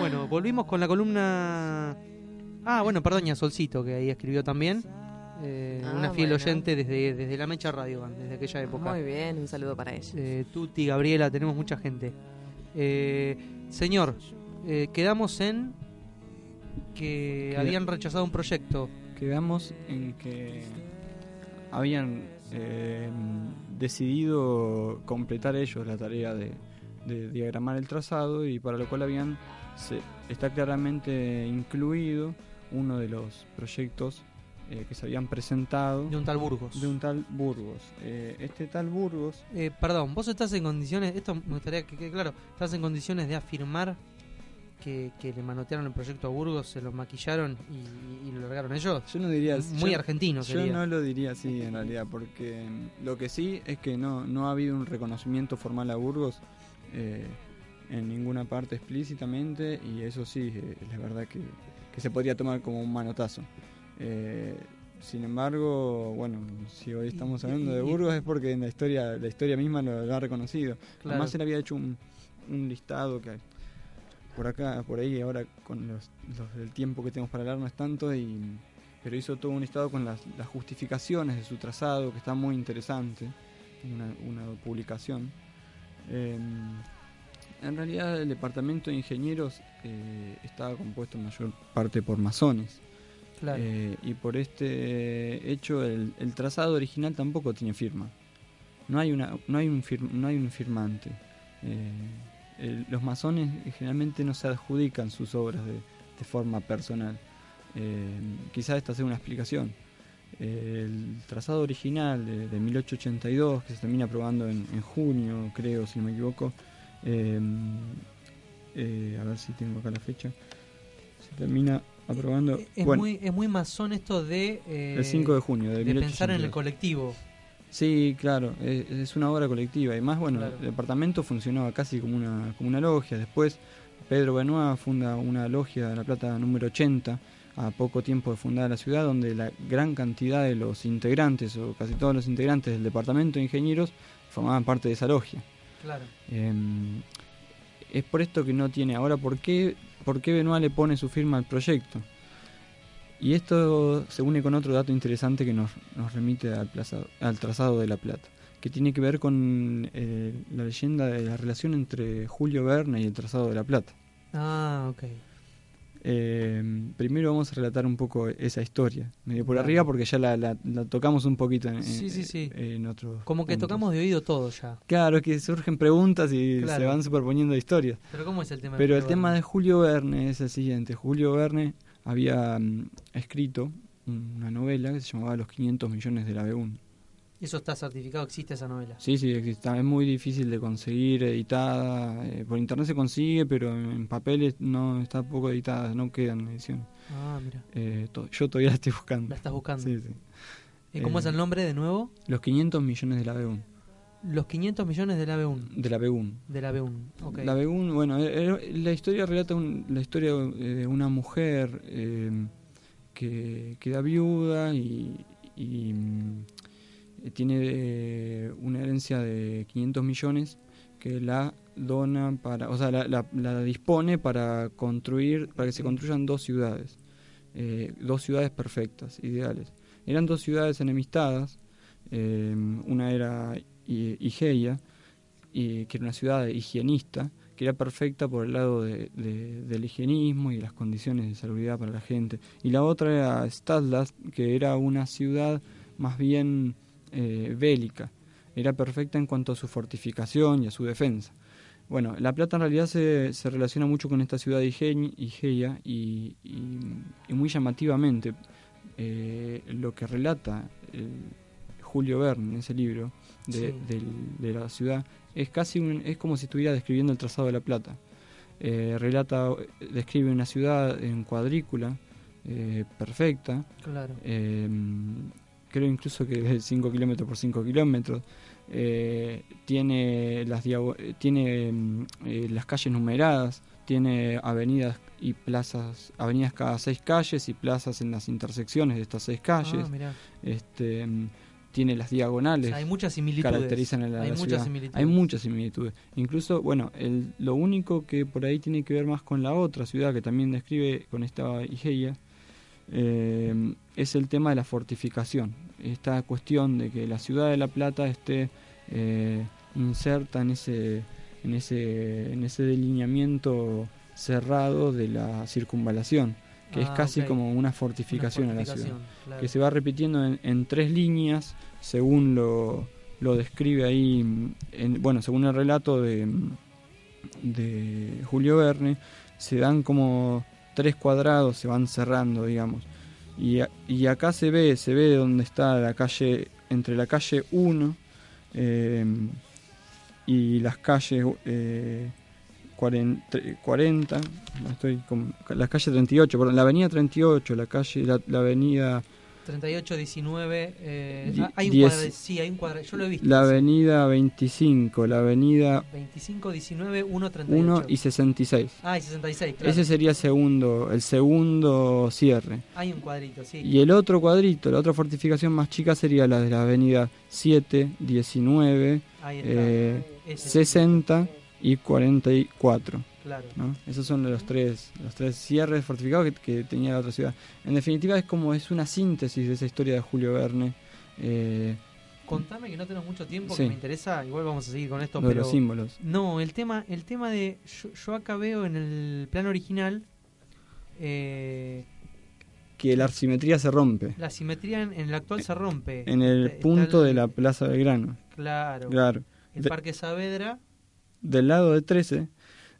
P: Bueno, volvimos con la columna. Ah, bueno, perdón, y a Solcito, que ahí escribió también. Eh,
Q: Ah,
P: una fiel
Q: bueno.
P: oyente desde, desde la Mecha Radio, desde aquella época.
Q: Muy bien, un saludo para ella.
P: Eh, Tuti, Gabriela, tenemos mucha gente. Eh, señor, eh, quedamos en que
S: Queda-
P: habían rechazado un proyecto.
S: Quedamos en que habían eh, decidido completar ellos la tarea de, de diagramar el trazado y para lo cual habían se- está claramente incluido uno de los proyectos eh, que se habían presentado
P: De un tal Burgos.
S: de un tal Burgos Eh, este tal Burgos
P: Eh, perdón, vos estás en condiciones, esto me gustaría que quede claro, estás en condiciones de afirmar que, que le manotearon el proyecto a Burgos, se lo maquillaron y, y lo largaron ellos.
S: Yo no diría
P: Muy
S: yo-
P: argentino
S: Yo
P: sería.
S: no lo diría así en realidad, porque lo que sí es que no, no ha habido un reconocimiento formal a Burgos eh, en ninguna parte explícitamente y eso sí, eh, es la verdad que, que se podría tomar como un manotazo. Eh, sin embargo, bueno, si hoy estamos hablando de Burgos es porque en la historia, la historia misma lo, lo ha reconocido.
P: Claro.
S: Además él había hecho un, un listado que por acá, por ahí, ahora con los, los- el tiempo que tenemos para hablar no es tanto, y, pero hizo todo un listado con las, las justificaciones de su trazado, que está muy interesante, una, una publicación. Eh, en realidad el departamento de ingenieros eh, estaba compuesto en mayor parte por masones. Eh, y por este hecho el, trazado original tampoco tiene firma. No hay, una, no hay, un, fir- no hay un firmante. Eh, los masones generalmente no se adjudican sus obras de, forma personal. Eh, quizás esta sea una explicación. El trazado original de, de 1882, que se termina aprobando en, en junio, creo, si no me equivoco, eh, a ver si tengo acá la fecha, se termina aprobando...
P: Es,
S: bueno,
P: muy, es muy masón esto de, eh,
S: el 5 de junio de,
P: de pensar en el
S: 1882.
P: colectivo.
S: Sí, claro, es, es una obra colectiva. Y más, bueno,
P: Claro.
S: el departamento funcionaba casi como una, como una logia. Después, Pedro Benoit funda una logia de La Plata número 80, a poco tiempo de fundar la ciudad, donde la gran cantidad de los integrantes, o casi todos los integrantes del departamento de ingenieros, formaban parte de esa logia.
P: Claro.
S: Eh, es por esto que no tiene. Ahora, ¿por qué, ¿por qué Benoit le pone su firma al proyecto? Y esto se une con otro dato interesante que nos, nos remite al, trazado de La Plata, que tiene que ver con eh, la leyenda de la relación entre Julio Verne y el trazado de La Plata.
P: Ah, ok.
S: Eh, primero vamos a relatar un poco esa historia, medio por arriba porque ya la, la- la tocamos un poquito en,
P: Sí, sí, sí.
S: en otros
P: Como que
S: puntos.
P: tocamos de oído todo ya.
S: Claro, que surgen preguntas y
P: Claro.
S: se van superponiendo historias.
P: Pero ¿cómo es el tema de
S: Pero el
P: Julio
S: tema
P: Verne?
S: de Julio Verne es el siguiente. Julio Verne había mm, escrito una novela que se llamaba Los 500 millones de la Beún.
P: Eso está certificado, existe esa novela.
S: Sí, sí, existe. Es muy difícil de conseguir editada. eh, por internet se consigue, pero en papeles no está poco editada, no quedan ediciones.
P: Ah, mira.
S: Eh, to- yo todavía la estoy buscando.
P: La estás buscando.
S: Sí, sí.
P: ¿Y cómo
S: Eh,
P: es el nombre de nuevo?
S: Los 500 millones de la Beún.
P: Los 500 millones de la B1.
S: De la Beún.
P: De la B1, ok.
S: La Beún, bueno, eh, eh, la historia relata un- la historia eh, de una mujer eh, que queda viuda y, y, mm, tiene eh, una herencia de 500 millones que la dona para, o sea, la, dispone para construir, para que se construyan dos ciudades, eh, dos ciudades perfectas, ideales. Eran dos ciudades enemistadas, eh, una era Igeia, que era una ciudad higienista, que era perfecta por el lado de- de- del higienismo y las condiciones de salubridad para la gente. Y la otra era Stadlas, que era una ciudad más bien eh, bélica. Era perfecta en cuanto a su fortificación y a su defensa. Bueno, La Plata en realidad se, se relaciona mucho con esta ciudad de Ige- Igeia y, y- y muy llamativamente eh, lo que relata eh, Julio Verne en ese libro de,
P: Sí.
S: del- de la ciudad es casi un- es como si estuviera describiendo el trazado de La Plata. Eh, relata, describe una ciudad en cuadrícula eh, perfecta.
P: Claro.
S: Eh, creo incluso que de 5 kilómetros por 5 kilómetros. Eh, tiene las tiene mm, eh, las calles numeradas, tiene avenidas y plazas, avenidas cada seis calles y plazas en las intersecciones de estas seis calles.
P: Ah.
S: Este, mm, tiene las diagonales.
P: O sea, hay muchas similitudes.
S: Caracterizan a la,
P: Hay
S: la
P: muchas
S: ciudad.
P: similitudes.
S: Hay muchas similitudes. Incluso, bueno, el, lo único que por ahí tiene que ver más con la otra ciudad que también describe con esta Igeia eh, es el tema de la fortificación. Esta cuestión de que la ciudad de La Plata esté eh, inserta en ese, en, ese, en ese delineamiento cerrado de la circunvalación, que es
P: Ah,
S: casi como una fortificación, a la ciudad,
P: claro.
S: que se va repitiendo en, en tres líneas, según lo, lo describe ahí, mm, en- bueno, según el relato de, mm, de Julio Verne, se dan como tres cuadrados, se van cerrando, digamos. Y, y acá se ve, se ve donde está la calle, entre la calle 1 eh, y las calles eh, 40, 40, no estoy con, la calle 38, perdón, la avenida 38, la calle, la, la avenida
P: 38, 19. Eh, hay un
S: diez-.
P: Sí, hay un cuadro. Yo lo he visto.
S: la avenida 25, la avenida
P: 25, 19, 1, 38.
S: 1 y 66.
P: Ah, y 66, claro.
S: Ese sería el segundo, el segundo cierre.
P: Hay un cuadrito, sí.
S: Y el otro cuadrito, la otra fortificación más chica sería la de la avenida 7, 19,
P: Ahí está.
S: eh,
P: Ese sí.
S: 60 y 44.
P: Claro.
S: ¿no? Esos son los tres, los tres cierres fortificados que, que tenía la otra ciudad. En definitiva es como es una síntesis de esa historia de Julio Verne. eh,
P: Contame que no tenemos mucho tiempo,
S: Sí.
P: que me interesa. Igual vamos a seguir con esto,
S: Lo de
P: pero.
S: los símbolos.
P: No, el tema, el tema de. Yo, yo acá veo en el plano original. eh,
S: que la simetría se rompe.
P: la simetría en, en el actual se rompe.
S: En el
P: Está- está
S: punto
P: el-
S: de la Plaza Belgrano.
P: Claro.
S: Claro.
P: El Parque Saavedra.
S: del lado de 13,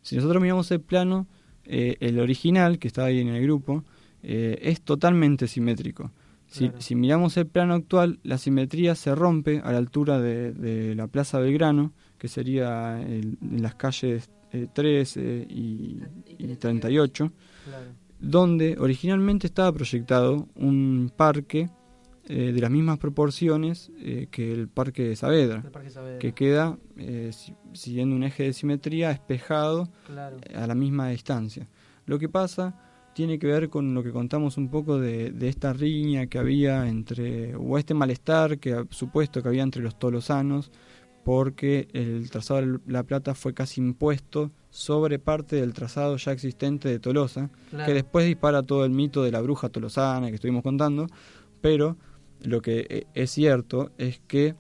S: si nosotros miramos el plano, eh, el original, que está ahí en el grupo, eh, es totalmente simétrico. Si,
P: Claro.
S: si miramos el plano actual, la simetría se rompe a la altura de, de la Plaza Belgrano, que sería el- en las calles eh, 13 y, y 38,
P: Claro.
S: donde originalmente estaba proyectado un parque eh, de las mismas proporciones eh, que el Parque de Saavedra,
P: El Parque Saavedra.
S: que queda eh, si- siguiendo un eje de simetría espejado
P: Claro.
S: a la misma distancia. Lo que pasa tiene que ver con lo que contamos un poco de, de esta riña que había entre, o este malestar que supuesto que había entre los tolosanos, porque el trazado de La Plata fue casi impuesto sobre parte del trazado ya existente de Tolosa,
P: Claro.
S: que después dispara todo el mito de la bruja tolosana que estuvimos contando, pero lo que eh, es cierto es que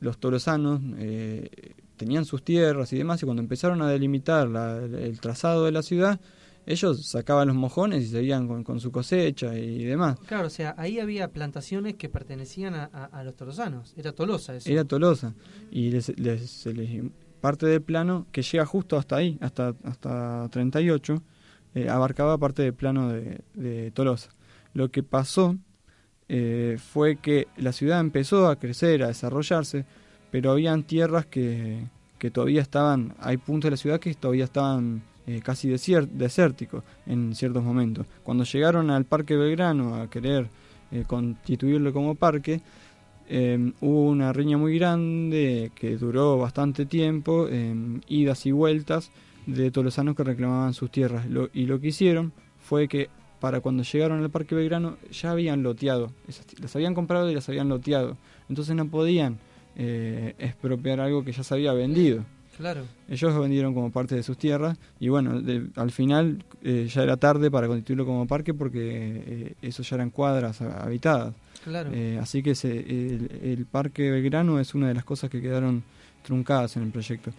S: los tolosanos eh, tenían sus tierras y demás, y cuando empezaron a delimitar la- el trazado de la ciudad, ellos sacaban los mojones y seguían con, con su cosecha y demás.
P: Claro, o sea, ahí había plantaciones que pertenecían a, a- a los tolosanos. Era Tolosa eso.
S: Era Tolosa. Y les, les- se les- parte del plano que llega justo hasta ahí, hasta, hasta 38, eh, abarcaba parte del plano de, de Tolosa. Lo que pasó eh, fue que la ciudad empezó a crecer, a desarrollarse, pero habían tierras que, que todavía estaban, hay puntos de la ciudad que todavía estaban eh, casi desérticos en ciertos momentos. Cuando llegaron al Parque Belgrano a querer eh, constituirlo como parque, eh, hubo una riña muy grande que duró bastante tiempo, eh, idas y vueltas de tolosanos que reclamaban sus tierras. Y lo que hicieron fue que para cuando llegaron al Parque Belgrano ya habían loteado, las habían comprado y las habían loteado. Entonces no podían eh, expropiar algo que ya se había vendido.
P: Claro.
S: Ellos lo vendieron como parte de sus tierras y bueno, de- al final eh, ya era tarde para constituirlo como parque porque eh, eso ya eran cuadras ha- habitadas.
P: Claro.
S: Eh, así que se- el, el Parque Belgrano es una de las cosas que quedaron truncadas en el proyecto.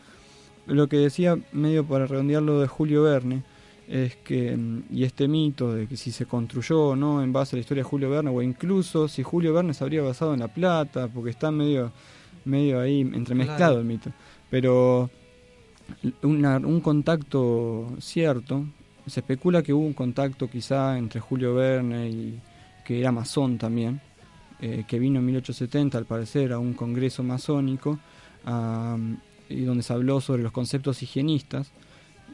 S: Lo que decía, medio para redondearlo de Julio Verne, es que, y este mito de que si se construyó o no en base a la historia de Julio Verne, o incluso si Julio Verne se habría basado en La Plata, porque está medio, medio ahí entremezclado
P: Claro.
S: el mito. Pero una- un contacto cierto, se especula que hubo un contacto quizá entre Julio Verne y que era masón también, eh, que vino en 1870 al parecer a un congreso masónico y donde se habló sobre los conceptos higienistas,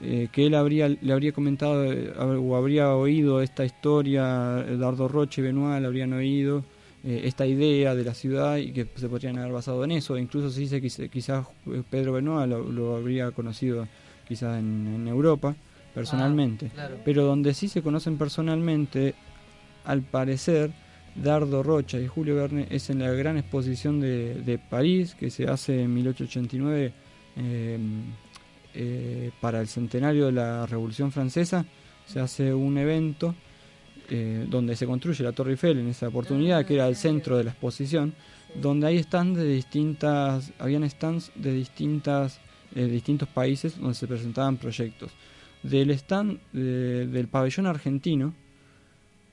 S: eh, que él habría, le habría comentado eh, o habría oído esta historia, Dardo Roche y Benoit le habrían oído eh, esta idea de la ciudad y que se podrían haber basado en eso, incluso se dice que quizá- quizás eh, Pedro Benoit lo, lo habría conocido quizás en, en Europa personalmente,
P: Ah, claro.
S: pero donde sí se conocen personalmente, al parecer, Dardo Rocha y Julio Verne es en la gran exposición de, de París que se hace en 1889 eh, eh, para el centenario de la Revolución Francesa. Se hace un evento eh, donde se construye la Torre Eiffel en esa oportunidad, que era el centro de la exposición, donde hay stands de distintas, habían stands de distintas, eh, distintos países donde se presentaban proyectos. Del stand de- del pabellón argentino,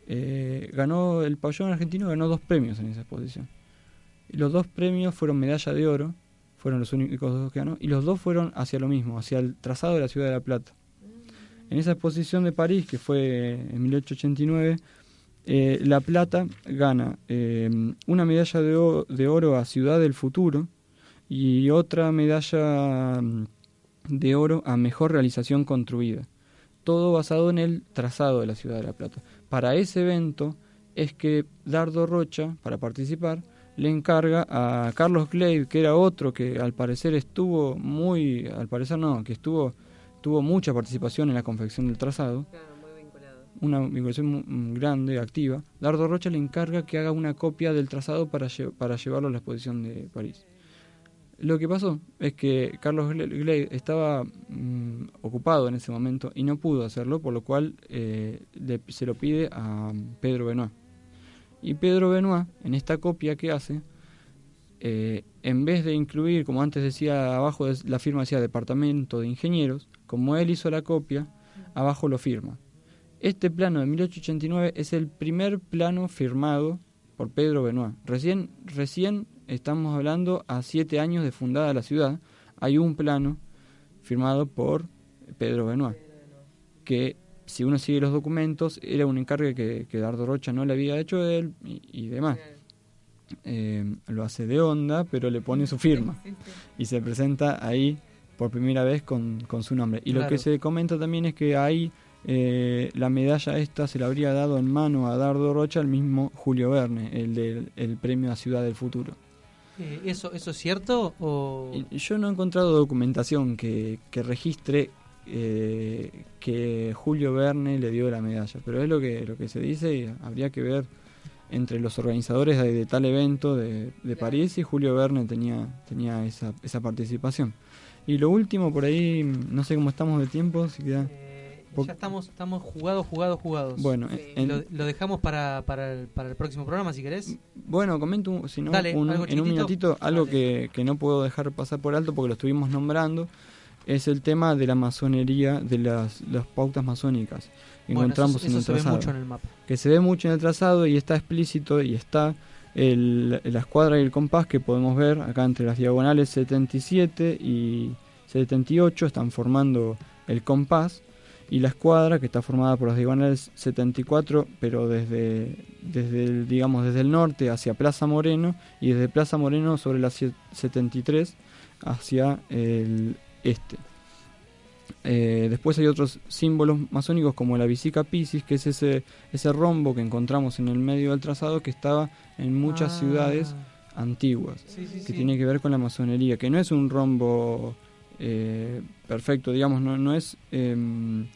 S: eh, ganó el pabellón argentino ganó dos premios en esa exposición. Los dos premios fueron medalla de oro, fueron los únicos dos que ganó, y los dos fueron hacia lo mismo, hacia el trazado de la ciudad de La Plata. En esa exposición de París, que fue en 1889, eh, La Plata gana eh, una medalla de, de oro a Ciudad del Futuro y otra medalla mm, de oro a Mejor Realización Construida. Todo basado en el trazado de la Ciudad de La Plata. Para ese evento es que Dardo Rocha, para participar, le encarga a Carlos Glade, que era otro que al parecer estuvo muy, al parecer no, que estuvo tuvo mucha participación en la confección del trazado, una vinculación mm, grande, activa. Dardo Rocha le encarga que haga una copia del trazado para, lle- para llevarlo a la exposición de París. Lo que pasó es que Carlos Gle- Glade estaba mm, ocupado en ese momento y no pudo hacerlo, por lo cual eh, le- se lo pide a Pedro Benoit. Y Pedro Benoit, en esta copia que hace, eh, en vez de incluir, como antes decía abajo, la firma decía Departamento de Ingenieros, como él hizo la copia, abajo lo firma. Este plano de 1889 es el primer plano firmado por Pedro Benoit. Recién, recién estamos hablando a siete años de fundada la ciudad, hay un plano firmado por Pedro Benoit, que si uno sigue los documentos era un encargue que, que Dardo Rocha no le había hecho a él y, y demás. Eh, lo hace de onda, pero le pone su firma y se presenta ahí por primera vez con, con su nombre. Y lo que se comenta también es que ahí eh, la medalla esta se la habría dado en mano a Dardo Rocha el mismo Julio Verne, el del el premio a Ciudad del Futuro.
P: Eh, ¿eso, ¿Eso es cierto? O...
S: Yo no he encontrado documentación que, que registre eh, que Julio Verne le dio la medalla, pero es lo que, lo que se dice y habría que ver entre los organizadores de, de tal evento de, de París y Julio Verne tenía, tenía esa, esa participación. Y lo último, por ahí, no sé cómo estamos de tiempo, si queda... po-
P: Ya estamos, estamos jugados, jugados, jugados.
S: Bueno, en-
P: lo, lo dejamos para, para, el, para el próximo programa, si querés.
S: Bueno, comento, si no,
P: Dale,
S: un- en un minutito, algo que, que no puedo dejar pasar por alto porque lo estuvimos nombrando, es el tema de la masonería, de las, las pautas masónicas
P: Bueno, eso-
S: encontramos en el
P: se ve
S: trazado.
P: mucho en el mapa.
S: Que se ve mucho en el trazado y está explícito y está el, la escuadra y el compás que podemos ver acá entre las diagonales 77 y 78 están formando el compás y la escuadra que está formada por las diagonales 74 pero desde desde el, digamos desde el norte hacia Plaza Moreno y desde Plaza Moreno sobre la sie- 73 hacia el este Eh, después hay otros símbolos masónicos como la Visica Piscis, que es ese, ese rombo que encontramos en el medio del trazado que estaba en muchas
P: Ah.
S: ciudades antiguas,
P: Sí, sí,
S: que
P: sí.
S: tiene que ver con la masonería, que no es un rombo eh, perfecto, digamos, no, no es... em,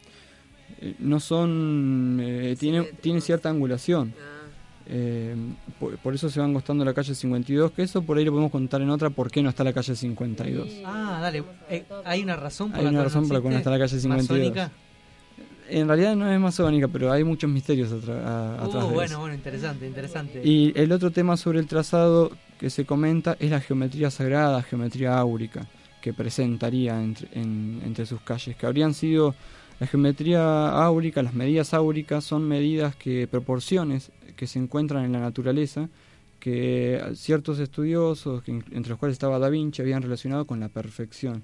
S: eh, no son... tiene, tiene cierta angulación. Eh, por, por eso se van costando la calle 52, que eso por ahí lo podemos contar en otra, ¿por qué no está la calle 52?
P: Ah, dale. eh, ¿Hay una razón por
S: Hay
P: la
S: una razón por la cual no está la calle 52.
P: ¿Masónica?
S: En realidad no es masónica, pero hay muchos misterios atra- a- atrás
P: Uh,
S: de
P: bueno,
S: eso.
P: bueno, interesante, interesante.
S: Y el otro tema sobre el trazado que se comenta es la geometría sagrada, geometría áurica, que presentaría entre, en- entre sus calles, que habrían sido la geometría áurica, las medidas áuricas son medidas que proporciones que se encuentran en la naturaleza, que ciertos estudiosos, entre los cuales estaba Da Vinci, habían relacionado con la perfección.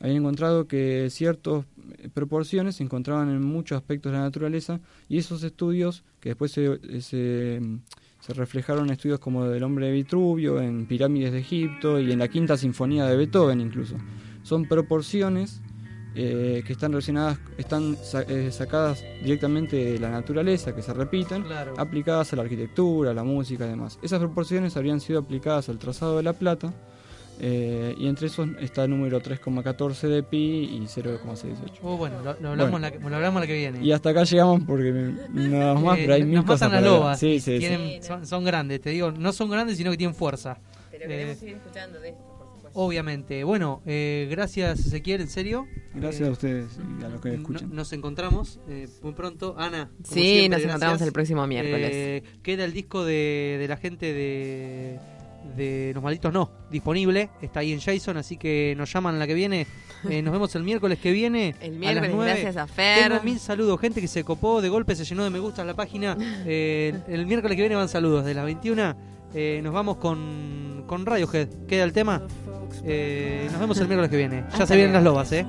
S: Habían encontrado que ciertas eh, proporciones se encontraban en muchos aspectos de la naturaleza y esos estudios, que después se, se, se reflejaron en estudios como del hombre de Vitruvio, en pirámides de Egipto y en la quinta sinfonía de Beethoven incluso, son proporciones eh, que están relacionadas, están sa- eh, sacadas directamente de la naturaleza, que se repiten,
P: Claro.
S: aplicadas a la arquitectura, a la música y demás. Esas proporciones habrían sido aplicadas al trazado de la plata, eh, y entre esos está el número 3,14 de pi y 0,618.
P: Oh, bueno, lo, lo hablamos
S: Bueno.
P: La, que- lo hablamos la que viene.
S: Y hasta acá llegamos porque me- no damos más,
P: Eh,
S: pero hay mil
P: nos
S: cosas
P: matan las lobas.
S: Sí, sí.
P: Son, son grandes, te digo, no son grandes, sino que tienen fuerza.
Q: Pero
P: Eh,
Q: queremos seguir escuchando de esto.
T: Obviamente. Bueno, eh, gracias Ezequiel, en serio.
S: Gracias
T: Eh,
S: a ustedes y a los que
T: no-
S: escuchan.
T: nos encontramos eh, muy pronto. Ana. como
Q: Sí,
T: siempre,
Q: nos
T: gracias.
Q: encontramos el próximo miércoles.
T: Eh, queda el disco de, de la gente de, de Los Malditos No, disponible. Está ahí en Jason, así que nos llaman la que viene. Eh, nos vemos el miércoles que viene.
Q: El
T: a
Q: miércoles,
T: las 9.
Q: gracias a Fer.
T: Tengo mil saludos, gente que se copó, de golpe se llenó de me gusta la página. Eh, el miércoles que viene van saludos. De las 21 eh, nos vamos con, con Radiohead. Queda el tema. Eh, nos vemos el miércoles que viene. Ya
Q: Hasta
T: se vienen las lobas, ¿eh?